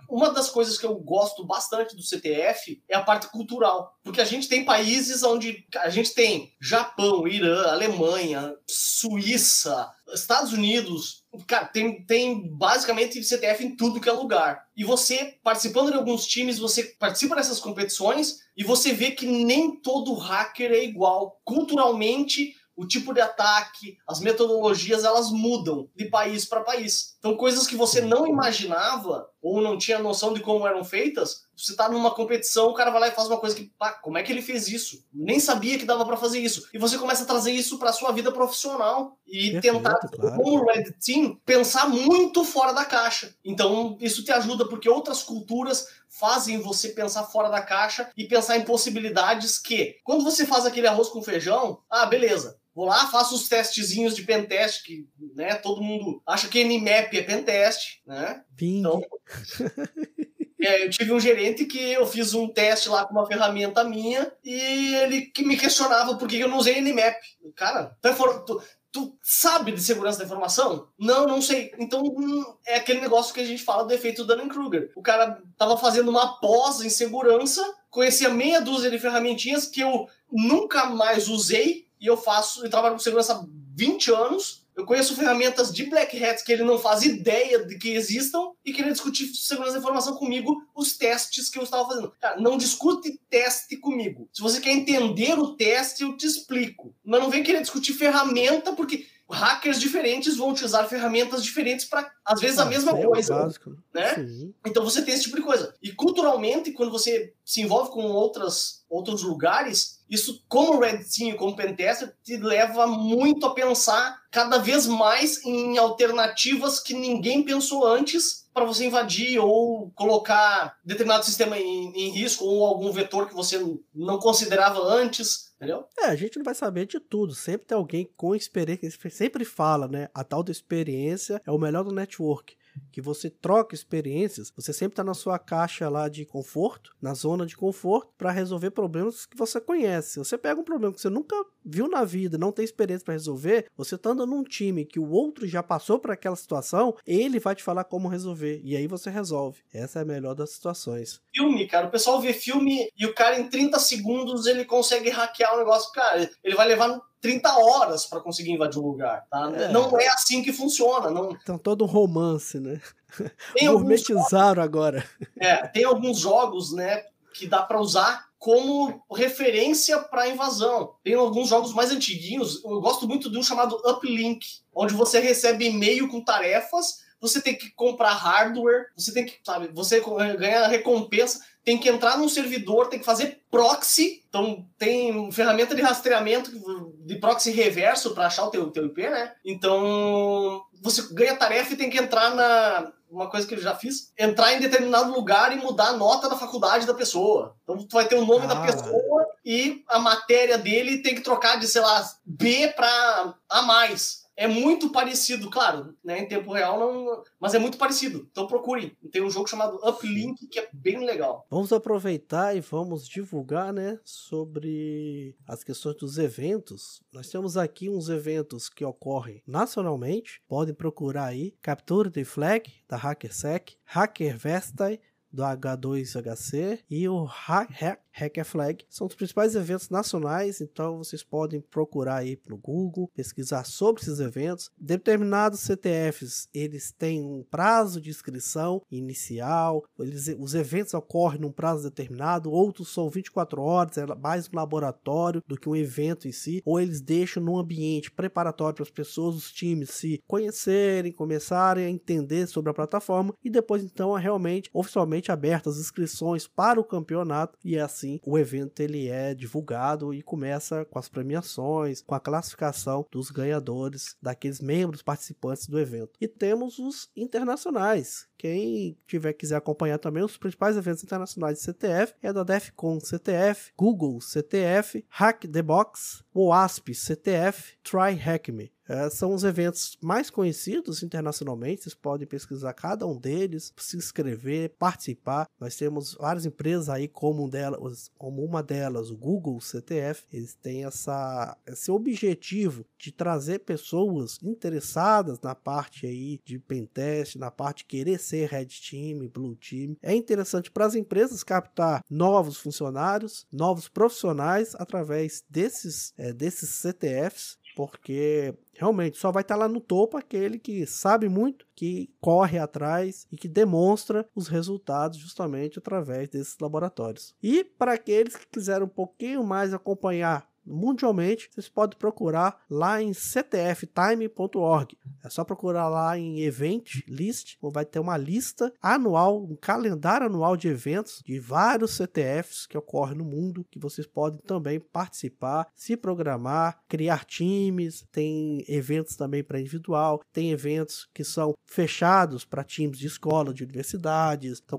Uma das coisas que eu gosto bastante do CTF é a parte cultural. Porque a gente tem países onde a gente tem Japão, Irã, Alemanha, Suíça, Estados Unidos. Cara, tem, tem basicamente CTF em tudo que é lugar. E você, participando de alguns times, você participa dessas competições e você vê que nem todo hacker é igual. Culturalmente, o tipo de ataque, as metodologias, elas mudam de país para país. Então, coisas que você não imaginava ou não tinha noção de como eram feitas, você tá numa competição, o cara vai lá e faz uma coisa que, pá, como é que ele fez isso? Nem sabia que dava para fazer isso. E você começa a trazer isso para sua vida profissional e Perfeito, tentar, claro. como Red Team, pensar muito fora da caixa. Então, isso te ajuda porque outras culturas fazem você pensar fora da caixa e pensar em possibilidades que, quando você faz aquele arroz com feijão, ah, beleza. Vou lá, faço os testezinhos de pentest, que né, todo mundo acha que Nmap é pentest, né? Ping. Então, É, eu tive um gerente que eu fiz um teste lá com uma ferramenta minha e ele que me questionava por que eu não usei Nmap. Cara, tu, é tu- tu sabe de segurança da informação? Não, não sei. Então hum, é aquele negócio que a gente fala do efeito Dunning-Kruger. O cara tava fazendo uma pós em segurança, conhecia meia dúzia de ferramentinhas que eu nunca mais usei e eu faço, eu trabalho com segurança há 20 anos. Eu conheço ferramentas de Black Hat que ele não faz ideia de que existam e queria discutir segurança da informação comigo, os testes que eu estava fazendo. Cara, não discute teste comigo. Se você quer entender o teste, eu te explico. Mas não vem querer discutir ferramenta, porque hackers diferentes vão utilizar ferramentas diferentes para, às vezes, a Ah, mesma isso aí é coisa. básico, né? Sim. Então você tem esse tipo de coisa. E culturalmente, quando você se envolve com outras, outros lugares, isso, como Red Team, como Pentester, te leva muito a pensar cada vez mais em alternativas que ninguém pensou antes para você invadir ou colocar determinado sistema em, em risco ou algum vetor que você não considerava antes, entendeu? É, a gente não vai saber de tudo. Sempre tem alguém com experiência. Sempre fala, né? A tal da experiência é o melhor do network. Que você troca experiências, você sempre tá na sua caixa lá de conforto, na zona de conforto, para resolver problemas que você conhece. Você pega um problema que você nunca viu na vida, não tem experiência para resolver, você tá andando num time que o outro já passou por aquela situação, ele vai te falar como resolver. E aí você resolve. Essa é a melhor das situações. filme, cara. O pessoal vê filme e o cara em 30 segundos ele consegue hackear o negócio. Cara, ele vai levar 30 horas para conseguir invadir um lugar, tá? É. Não é assim que funciona. Não... Então todo um romance, né? Tem Gourmetizaram agora. É, tem alguns jogos, né, que dá para usar como referência para invasão. Tem alguns jogos mais antiguinhos, eu gosto muito de um chamado Uplink, onde você recebe e-mail com tarefas, você tem que comprar hardware, você tem que, sabe, você ganha recompensa, tem que entrar num servidor, tem que fazer proxy, então tem ferramenta de rastreamento de proxy reverso para achar o teu, teu IP, né? Então você ganha tarefa e tem que entrar na uma coisa que eu já fiz, entrar em determinado lugar e mudar a nota da faculdade da pessoa. Então tu vai ter o nome ah. da pessoa e a matéria dele tem que trocar de, sei lá, B para A mais é muito parecido, claro, né, em tempo real não, mas é muito parecido. Então procure. Tem um jogo chamado Uplink que é bem legal. Vamos aproveitar e vamos divulgar, né, sobre as questões dos eventos. Nós temos aqui uns eventos que ocorrem nacionalmente. Podem procurar aí Capture the Flag da HackerSec, Hacker Vestai do H2HC e o Hacker Flag. São os principais eventos nacionais, então vocês podem procurar aí no Google, pesquisar sobre esses eventos. Determinados CTFs, eles têm um prazo de inscrição inicial, eles, os eventos ocorrem num prazo determinado, outros são 24 horas, é mais um laboratório do que um evento em si, ou eles deixam num ambiente preparatório para as pessoas, os times se conhecerem, começarem a entender sobre a plataforma e depois então realmente oficialmente abertas as inscrições para o campeonato e assim o evento ele é divulgado e começa com as premiações, com a classificação dos ganhadores, daqueles membros participantes do evento. E temos os internacionais, quem tiver quiser acompanhar também os principais eventos internacionais de CTF é da DEFCON CTF, Google CTF, Hack the Box, OASP CTF, Try Hack Me. É, são os eventos mais conhecidos internacionalmente, vocês podem pesquisar cada um deles, se inscrever, participar. Nós temos várias empresas aí, como, delas, como uma delas, o Google CTF, eles têm essa, esse objetivo de trazer pessoas interessadas na parte aí de pentest, na parte de querer ser red team, blue team. É interessante para as empresas captar novos funcionários, novos profissionais através desses, é, desses CTFs porque realmente só vai estar tá lá no topo aquele que sabe muito, que corre atrás e que demonstra os resultados justamente através desses laboratórios. E para aqueles que quiserem um pouquinho mais acompanhar mundialmente, vocês podem procurar lá em ctftime.org. É só procurar lá em Event List, vai ter uma lista anual, um calendário anual de eventos de vários CTFs que ocorrem no mundo, que vocês podem também participar, se programar, criar times, tem eventos também para individual, tem eventos que são fechados para times de escola, de universidades, são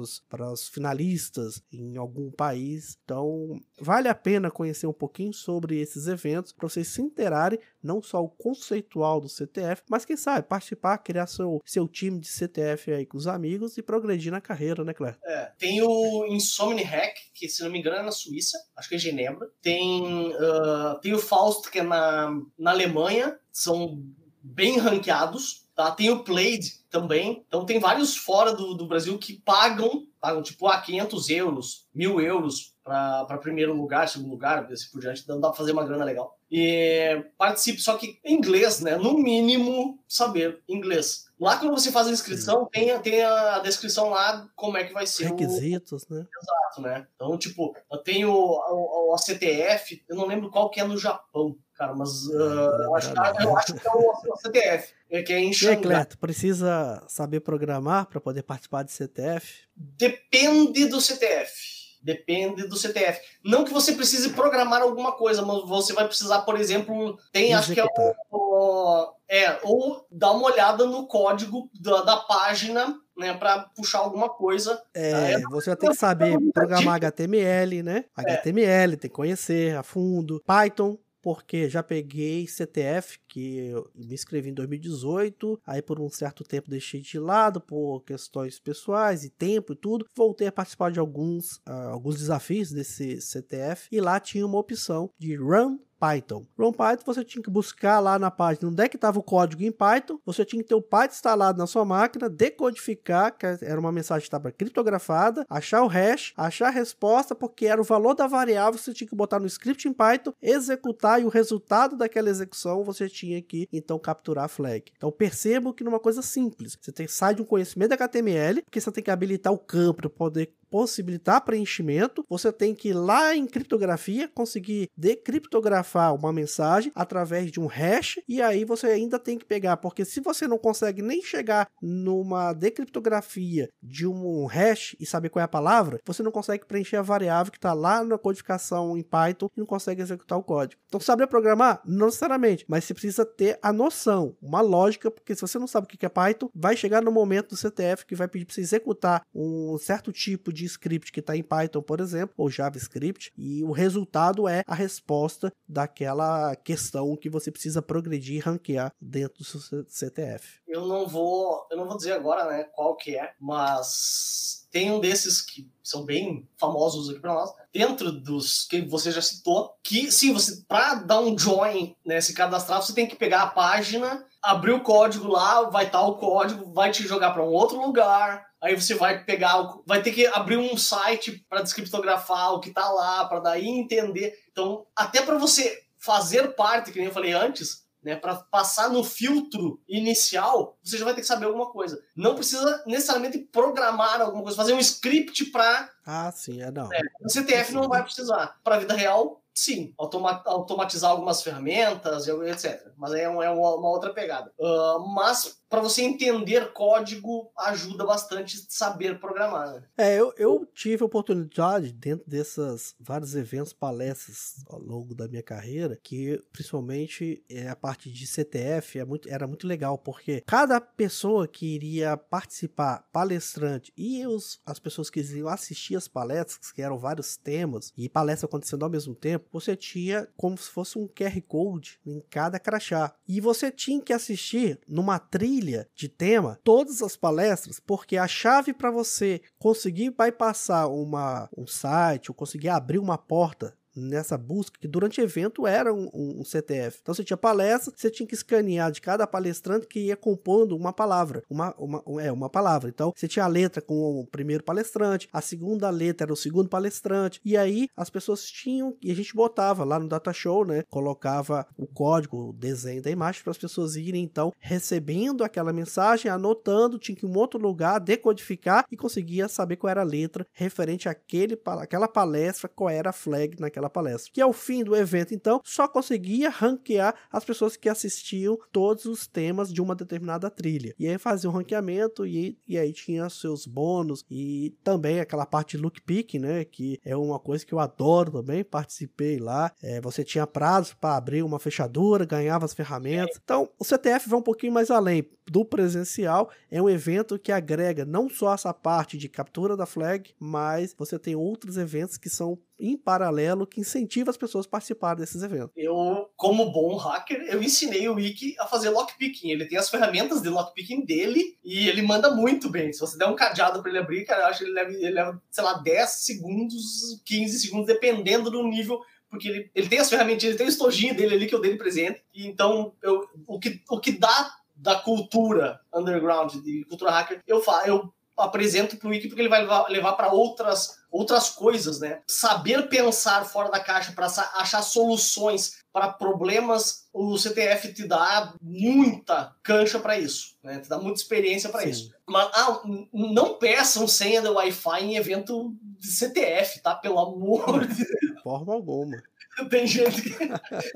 os, para os finalistas em algum país. Então, vale a pena conhecer um pouquinho sobre esses eventos, para vocês se interarem, não só o conceitual do CTF, mas quem sabe participar, criar seu, seu time de CTF aí com os amigos e progredir na carreira, né, Claire? É, tem o Insomni Hack, que se não me engano é na Suíça, acho que é Genebra. Tem, uh, tem o Faust, que é na, na Alemanha, são bem ranqueados. Tá? Tem o Played também. Então tem vários fora do, do Brasil que pagam, pagam tipo a ah, 500 euros, mil euros para primeiro lugar, segundo lugar, assim por diante, então dá para fazer uma grana legal. E participe, só que em inglês, né? No mínimo, saber inglês. Lá quando você faz a inscrição, tem, tem a descrição lá como é que vai ser Requisitos, o... né? Exato, né? Então, tipo, eu tenho o, o, CTF, eu não lembro qual que é no Japão, cara, mas uh, eu, acho, eu acho que é o, CTF, que é em. E precisa saber programar para poder participar de CTF? Depende do CTF. Depende do CTF. Não que você precise programar alguma coisa, mas você vai precisar, por exemplo, tem acho que é o, o, é ou dar uma olhada no código da, da página, né, para puxar alguma coisa. É, você vai ter que saber programar HTML, né? HTML, é. tem que conhecer a fundo. Python, porque já peguei CTF, que eu me inscrevi em 2018, aí por um certo tempo deixei de lado por questões pessoais e tempo e tudo, voltei a participar de alguns, uh, alguns desafios desse CTF e lá tinha uma opção de Run Python. From Python você tinha que buscar lá na página onde é que estava o código em Python, você tinha que ter o Python instalado na sua máquina, decodificar, que era uma mensagem que estava criptografada, achar o hash, achar a resposta, porque era o valor da variável você tinha que botar no script em Python, executar e o resultado daquela execução você tinha que então capturar a flag. Então percebo que numa coisa simples, você tem, sai de um conhecimento HTML, porque você tem que habilitar o campo para poder possibilitar preenchimento, você tem que ir lá em criptografia conseguir decriptografar uma mensagem através de um hash e aí você ainda tem que pegar, porque se você não consegue nem chegar numa decriptografia de um hash e saber qual é a palavra, você não consegue preencher a variável que está lá na codificação em Python e não consegue executar o código. Então, saber programar? Não necessariamente, mas você precisa ter a noção, uma lógica, porque se você não sabe o que é Python, vai chegar no momento do CTF que vai pedir para você executar um certo tipo de de script que está em Python, por exemplo, ou JavaScript, e o resultado é a resposta daquela questão que você precisa progredir e ranquear dentro do seu CTF. Eu não vou, eu não vou dizer agora, né, qual que é, mas tem um desses que são bem famosos aqui para nós, dentro dos que você já citou, que sim, você para dar um join, né, se cadastrar, você tem que pegar a página, abrir o código lá, vai estar o código, vai te jogar para um outro lugar, aí você vai pegar, vai ter que abrir um site para descriptografar o que está lá, para daí entender. Então, até para você fazer parte, que nem eu falei antes, né, para passar no filtro inicial, você já vai ter que saber alguma coisa. Não precisa necessariamente programar alguma coisa, fazer um script para. Ah, sim, é não. É, o CTF não vai precisar. Para a vida real, sim, automa automatizar algumas ferramentas, etc. Mas é, uma, é uma outra pegada. Uh, mas para você entender código ajuda bastante saber programar. Né? É, eu, eu tive a oportunidade dentro desses vários eventos, palestras ao longo da minha carreira, que principalmente é, a parte de CTF é muito, era muito legal, porque cada pessoa que iria participar, palestrante, e os, as pessoas que iam assistir as palestras, que eram vários temas, e palestra acontecendo ao mesmo tempo, você tinha como se fosse um QR Code em cada crachá. E você tinha que assistir numa trilha trilha de tema todas as palestras, porque a chave para você conseguir bypassar uma, um site ou conseguir abrir uma porta nessa busca, que durante o evento era um, um, um, CTF. Então você tinha palestra, você tinha que escanear de cada palestrante que ia compondo uma palavra, uma, uma, é, uma palavra. Então você tinha a letra com o primeiro palestrante, a segunda letra era o segundo palestrante, e aí as pessoas tinham, e a gente botava lá no data show, né, colocava o código, o desenho da imagem para as pessoas irem então recebendo aquela mensagem, anotando, tinha que ir em um outro lugar, decodificar e conseguia saber qual era a letra referente àquele, àquela palestra, qual era a flag naquela naquela palestra. Que ao fim do evento, então, só conseguia ranquear as pessoas que assistiam todos os temas de uma determinada trilha. E aí fazia um ranqueamento e, e aí tinha seus bônus e também aquela parte de look pick, né? Que é uma coisa que eu adoro também, participei lá. É, você tinha prazo para abrir uma fechadura, ganhava as ferramentas. Então, o CTF vai um pouquinho mais além do presencial. É um evento que agrega não só essa parte de captura da flag, mas você tem outros eventos que são em paralelo que incentiva as pessoas a participarem desses eventos. Eu, como bom hacker, eu ensinei o Wiki a fazer lockpicking. Ele tem as ferramentas de lockpicking dele e ele manda muito bem. Se você der um cadeado para ele abrir, cara, eu acho que ele leva, ele leva, sei lá, 10 segundos, 15 segundos, dependendo do nível porque ele, ele tem as ferramentas, ele tem o estojinho dele ali que eu dei de presente. E então, eu, o, que, o que dá da cultura underground, de cultura hacker, eu, fa, eu apresento para o Wiki porque ele vai levar, levar para outras, outras coisas, né? Saber pensar fora da caixa para achar soluções para problemas, o CTF te dá muita cancha para isso, né? Te dá muita experiência para isso. Mas ah, não peçam senha do Wi-Fi em evento de CTF, tá? Pelo amor de Deus. Forma alguma. Tem gente, que,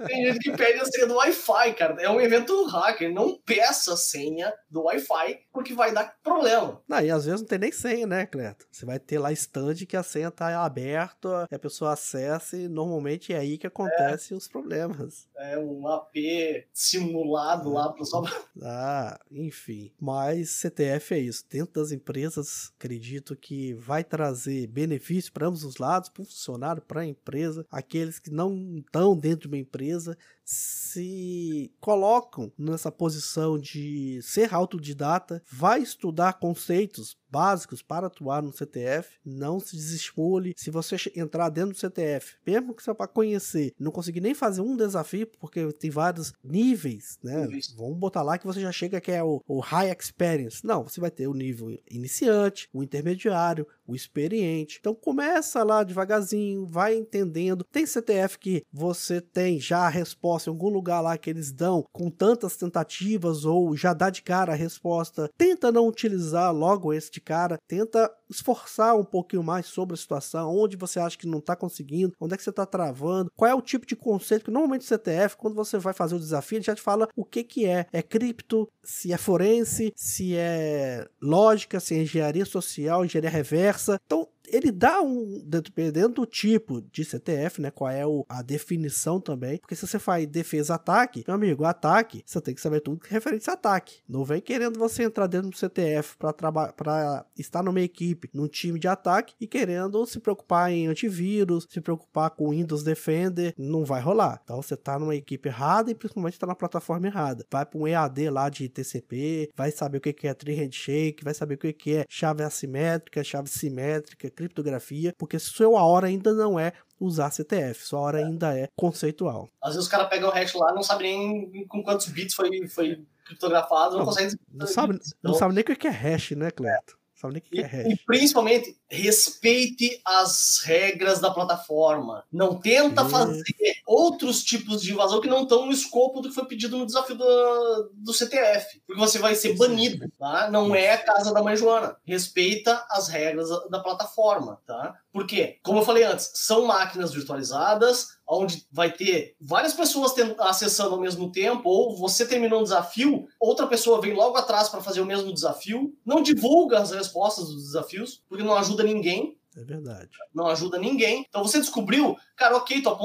tem gente que pede a senha do Wi-Fi, cara. É um evento hacker. Não peça a senha do Wi-Fi, porque vai dar problema. Não, e às vezes não tem nem senha, né, Cleto? Você vai ter lá stand que a senha tá aberta, a pessoa acessa e normalmente é aí que acontece é. os problemas. É um AP simulado é. lá só. Ah, enfim. Mas CTF é isso. Dentro das empresas, acredito que vai trazer benefício para ambos os lados, para o funcionário, para a empresa. Aqueles que não estão dentro de uma empresa se colocam nessa posição de ser autodidata, vai estudar conceitos básicos para atuar no CTF, não se desestimule. Se você entrar dentro do CTF, mesmo que você para conhecer, não conseguir nem fazer um desafio, porque tem vários níveis, né? Vamos botar lá que você já chega que é o, o high experience. Não, você vai ter o nível iniciante, o intermediário, o experiente. Então começa lá devagarzinho, vai entendendo. Tem CTF que você tem já a resposta em algum lugar lá que eles dão com tantas tentativas ou já dá de cara a resposta. Tenta não utilizar logo esse de cara, tenta esforçar um pouquinho mais sobre a situação, onde você acha que não está conseguindo, onde é que você está travando, qual é o tipo de conceito que normalmente o CTF, quando você vai fazer o desafio, ele já te fala o que que é. É cripto, se é forense, se é lógica, se é engenharia social, engenharia reversa. Então, ele dá um, dependendo do tipo de CTF, né, qual é o, a definição também, porque se você faz defesa-ataque, meu amigo, ataque, você tem que saber tudo que referente a ataque. Não vem querendo você entrar dentro do CTF para estar numa equipe, num time de ataque e querendo se preocupar em antivírus, se preocupar com Windows Defender, não vai rolar. Então você tá numa equipe errada e principalmente tá na plataforma errada. Vai para um EAD lá de TCP, vai saber o que é Tree Handshake, vai saber o que é chave assimétrica, chave simétrica, criptografia, porque sua hora ainda não é usar CTF, sua hora é. ainda é conceitual. Às vezes os caras pegam o hash lá não sabe nem com quantos bits foi, foi criptografado, não, não consegue... Não sabe, então... não sabe nem o que é hash, né, Cleto? Sabe nem o que é hash. E, principalmente, respeite as regras da plataforma. Não tenta Isso. fazer outros tipos de invasão que não estão no escopo do que foi pedido no desafio do, do CTF. Porque você vai ser banido, tá? Não é a casa da mãe Joana. Respeita as regras da plataforma, tá? Por quê? Como eu falei antes, são máquinas virtualizadas, onde vai ter várias pessoas acessando ao mesmo tempo, ou você terminou um desafio, outra pessoa vem logo atrás para fazer o mesmo desafio, não divulga as respostas dos desafios, porque não ajuda ninguém. É verdade. Não ajuda ninguém. Então você descobriu, cara, ok, tua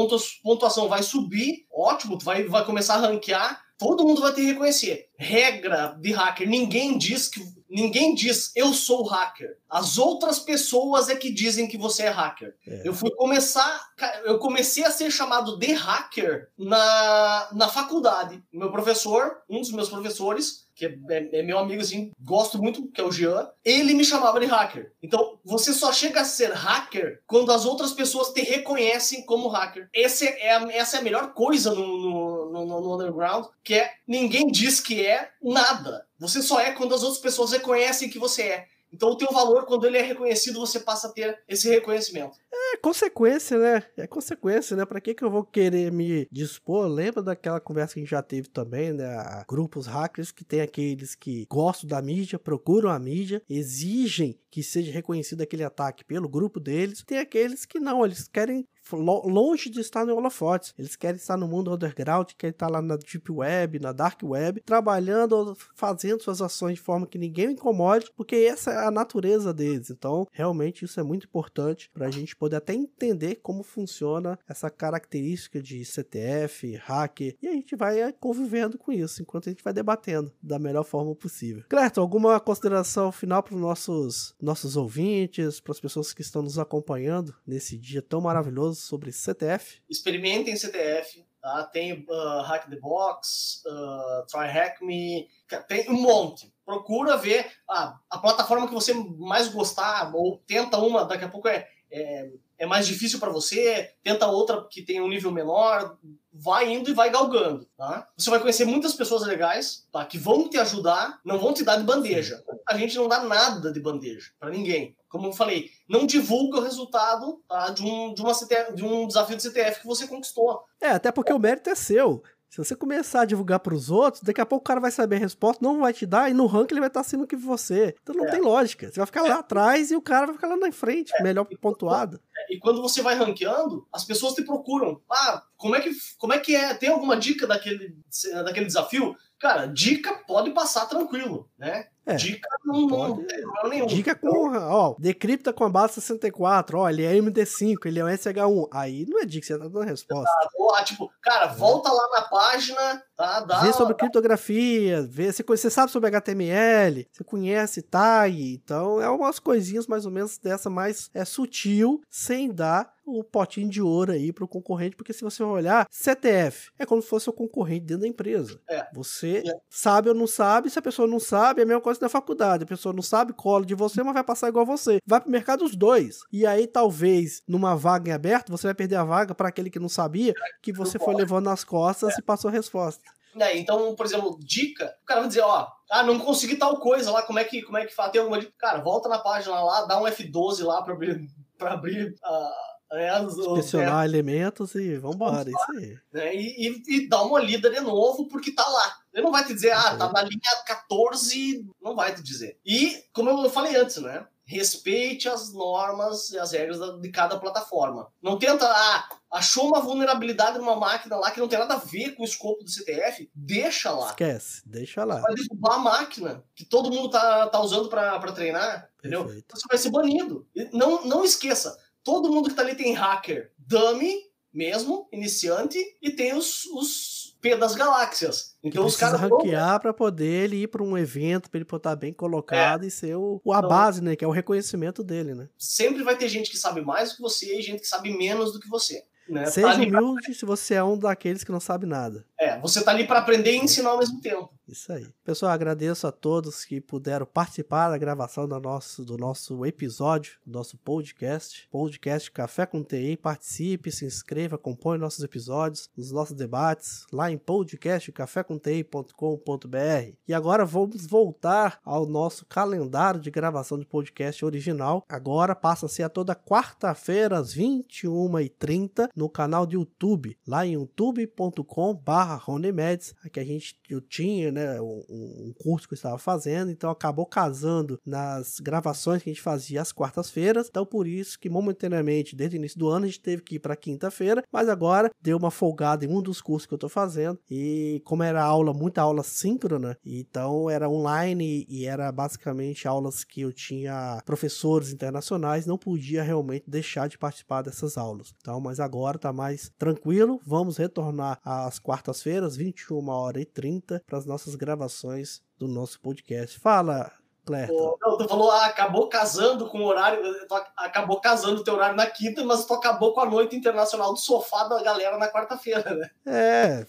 pontuação vai subir, ótimo, tu vai, vai começar a ranquear, todo mundo vai ter que reconhecer. Regra de hacker, ninguém diz que ninguém diz eu sou hacker. As outras pessoas é que dizem que você é hacker. É. Eu fui começar, eu comecei a ser chamado de hacker na, na faculdade. Meu professor, um dos meus professores, que é, é, é, meu amigo, assim, gosto muito, que é o Jean, ele me chamava de hacker. Então, você só chega a ser hacker quando as outras pessoas te reconhecem como hacker. Esse é a, essa é a melhor coisa no, no, no, no underground, que é ninguém diz que é nada. Você só é quando as outras pessoas reconhecem que você é. Então o teu valor, quando ele é reconhecido, você passa a ter esse reconhecimento. É consequência, né? É consequência, né? Pra que, que eu vou querer me dispor? Lembra daquela conversa que a gente já teve também, né? Grupos hackers que tem aqueles que gostam da mídia, procuram a mídia, exigem que seja reconhecido aquele ataque pelo grupo deles. Tem aqueles que não, eles querem longe de estar no holofotes. Eles querem estar no mundo underground, querem estar lá na deep web, na dark web, trabalhando, fazendo suas ações de forma que ninguém incomode, porque essa é a natureza deles. Então, realmente isso é muito importante para a gente poder até entender como funciona essa característica de CTF, hacker, e a gente vai convivendo com isso enquanto a gente vai debatendo da melhor forma possível. Clerton, alguma consideração final para os nossos, nossos ouvintes, para as pessoas que estão nos acompanhando nesse dia tão maravilhoso sobre CTF? Experimentem CTF, tá? Tem uh, Hack the Box, uh, Try Hack Me, tem um monte. Procura ver ah, a plataforma que você mais gostar, ou tenta uma, daqui a pouco é, é, é mais difícil para você, tenta outra que tem um nível menor, vai indo e vai galgando, tá? Você vai conhecer muitas pessoas legais, tá? Que vão te ajudar, não vão te dar de bandeja. A gente não dá nada de bandeja para ninguém. Como eu falei, não divulga o resultado tá? de, um, de, uma CTF, de um desafio de CTF que você conquistou. É, até porque o mérito é seu. Se você começar a divulgar para os outros, daqui a pouco o cara vai saber a resposta, não vai te dar, e no ranking ele vai estar acima que você. Então não é. tem lógica. Você vai ficar lá atrás e o cara vai ficar lá na frente, é. melhor pontuado. E quando você vai ranqueando, as pessoas te procuram. Ah, como é que, como é, que é? Tem alguma dica daquele, daquele desafio? Cara, dica pode passar tranquilo, né? É, dica não, pode, não, não Dica com, ó, decripta com a base 64, ó, ele é MD5, ele é um SH1. Aí não é dica, você tá dando resposta. Ah, tipo, cara, volta lá na página, tá? Dá, vê sobre criptografia, vê, você, você sabe sobre HTML, você conhece tag, então é umas coisinhas mais ou menos dessa mais é sutil, sem dar o potinho de ouro aí para o concorrente, porque se você olhar, CTF é como se fosse o concorrente dentro da empresa. É. Você É. sabe ou não sabe, se a pessoa não sabe, é a mesma coisa da faculdade. A pessoa não sabe, cola de você, mas vai passar igual você. Vai pro mercado os dois. E aí, talvez, numa vaga em aberto, você vai perder a vaga para aquele que não sabia, que você foi levando nas costas e passou a resposta. né? Então, por exemplo, dica, o cara vai dizer, ó, ah, não consegui tal coisa lá, como é que, como é que faz? Tem alguma dica? Cara, volta na página lá, dá um F12 lá pra abrir, pra abrir ah, né, os- os- Inspecionar elementos e vambora. Isso aí. né, e, e- e dá uma lida de novo, porque tá lá. Ele não vai te dizer, ah, tá na linha 14, não vai te dizer. E, como eu falei antes, né? Respeite as normas e as regras de cada plataforma. Não tenta, ah, achou uma vulnerabilidade numa máquina lá que não tem nada a ver com o escopo do CTF, deixa lá. Esquece, deixa lá. Vai derrubar a máquina que todo mundo tá, tá usando pra treinar, entendeu? Perfeito. Você vai ser banido. Não, não esqueça, todo mundo que tá ali tem hacker dummy mesmo, iniciante, e tem os, os P das galáxias. Então os caras vão- ranquear para poder ele ir para um evento, para ele estar bem colocado e ser o, o- a Então- base, né? Que é o reconhecimento dele, né? sempre vai ter gente que sabe mais do que você e gente que sabe menos do que você. Né? Tá Seja pra- humilde se você é um daqueles que não sabe nada. é, você tá ali para aprender e ensinar ao mesmo tempo. Isso aí. Pessoal, agradeço a todos que puderam participar da gravação do nosso, do nosso episódio, do nosso podcast. Podcast Café com TI. Participe, se inscreva, acompanhe nossos episódios, os nossos debates lá em podcastcafécomti.com.br. E agora vamos voltar ao nosso calendário de gravação de podcast original. Agora passa a ser a toda quarta-feira, às 21h30, no canal do YouTube, lá em youtube.com.br Ronemeds. Aqui a gente eu tinha, né, um, um curso que eu estava fazendo, então acabou casando nas gravações que a gente fazia às quartas-feiras. Então por isso que momentaneamente, desde o início do ano, a gente teve que ir para quinta-feira, mas agora deu uma folgada em um dos cursos que eu estou fazendo e como era aula, muita aula síncrona, então era online e era basicamente aulas que eu tinha professores internacionais, não podia realmente deixar de participar dessas aulas. Então, mas agora tá mais tranquilo, vamos retornar às quartas-feiras, 21 horas e 30, para as nossas gravações do nosso podcast. Fala, Clerton. Pô, Não, tu falou, ah, acabou casando com o horário, ac- acabou casando o teu horário na quinta, mas tu acabou com a noite internacional do sofá da galera na quarta-feira, né? É,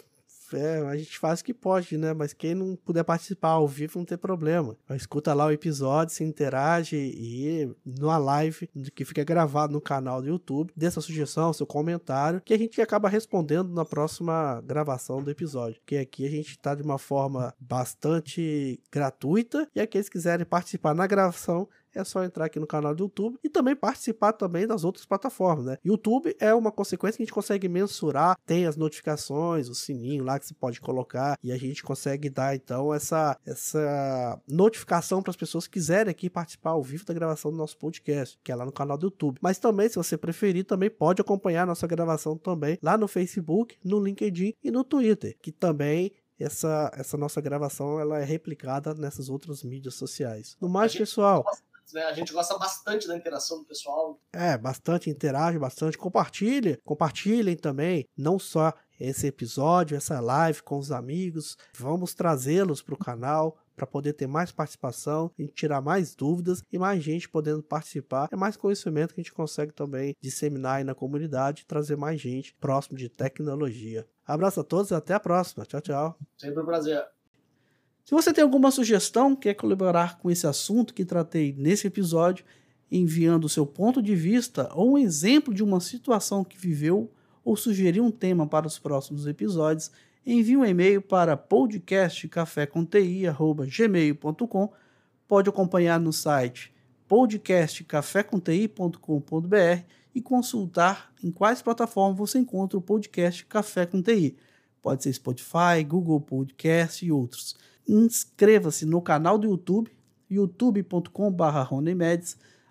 é, a gente faz o que pode, né? Mas quem não puder participar ao vivo não tem problema. Escuta lá o episódio, se interage e numa live que fica gravado no canal do YouTube, dê sua sugestão, seu comentário, que a gente acaba respondendo na próxima gravação do episódio. Que aqui a gente tá de uma forma bastante gratuita e aqueles que quiserem participar na gravação é só entrar aqui no canal do YouTube e também participar também das outras plataformas, né? YouTube é uma consequência que a gente consegue mensurar, tem as notificações, o sininho lá que você pode colocar e a gente consegue dar então essa essa notificação para as pessoas que quiserem aqui participar ao vivo da gravação do nosso podcast, que é lá no canal do YouTube. Mas também, se você preferir, também pode acompanhar a nossa gravação também lá no Facebook, no LinkedIn e no Twitter, que também essa, essa nossa gravação ela é replicada nessas outras mídias sociais. No mais, gente- né? A gente gosta bastante da interação do pessoal. é, bastante, interage bastante, compartilhe, compartilhem também, não só esse episódio, essa live com os amigos, vamos trazê-los para o canal para poder ter mais participação, e tirar mais dúvidas e mais gente podendo participar. É mais conhecimento que a gente consegue também disseminar aí na comunidade e trazer mais gente próximo de tecnologia. Abraço a todos e até a próxima. Tchau, tchau. Sempre um prazer. Se você tem alguma sugestão, quer colaborar com esse assunto que tratei nesse episódio, enviando o seu ponto de vista ou um exemplo de uma situação que viveu ou sugerir um tema para os próximos episódios, envie um e-mail para podcastcaféconti@gmail.com. Pode acompanhar no site podcastcaféconti.com.br e consultar em quais plataformas você encontra o podcast Café com TI. Pode ser Spotify, Google Podcast e outros inscreva-se no canal do YouTube, youtube.com.br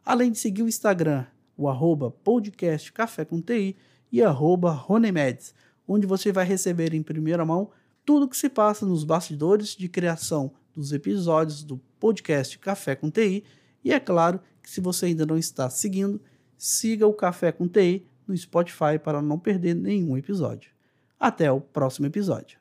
além de seguir o Instagram, o arroba podcast Café com TI e arroba Ronemeds, onde você vai receber em primeira mão tudo o que se passa nos bastidores de criação dos episódios do podcast Café com TI e é claro que se você ainda não está seguindo, siga o Café com TI no Spotify para não perder nenhum episódio. Até o próximo episódio.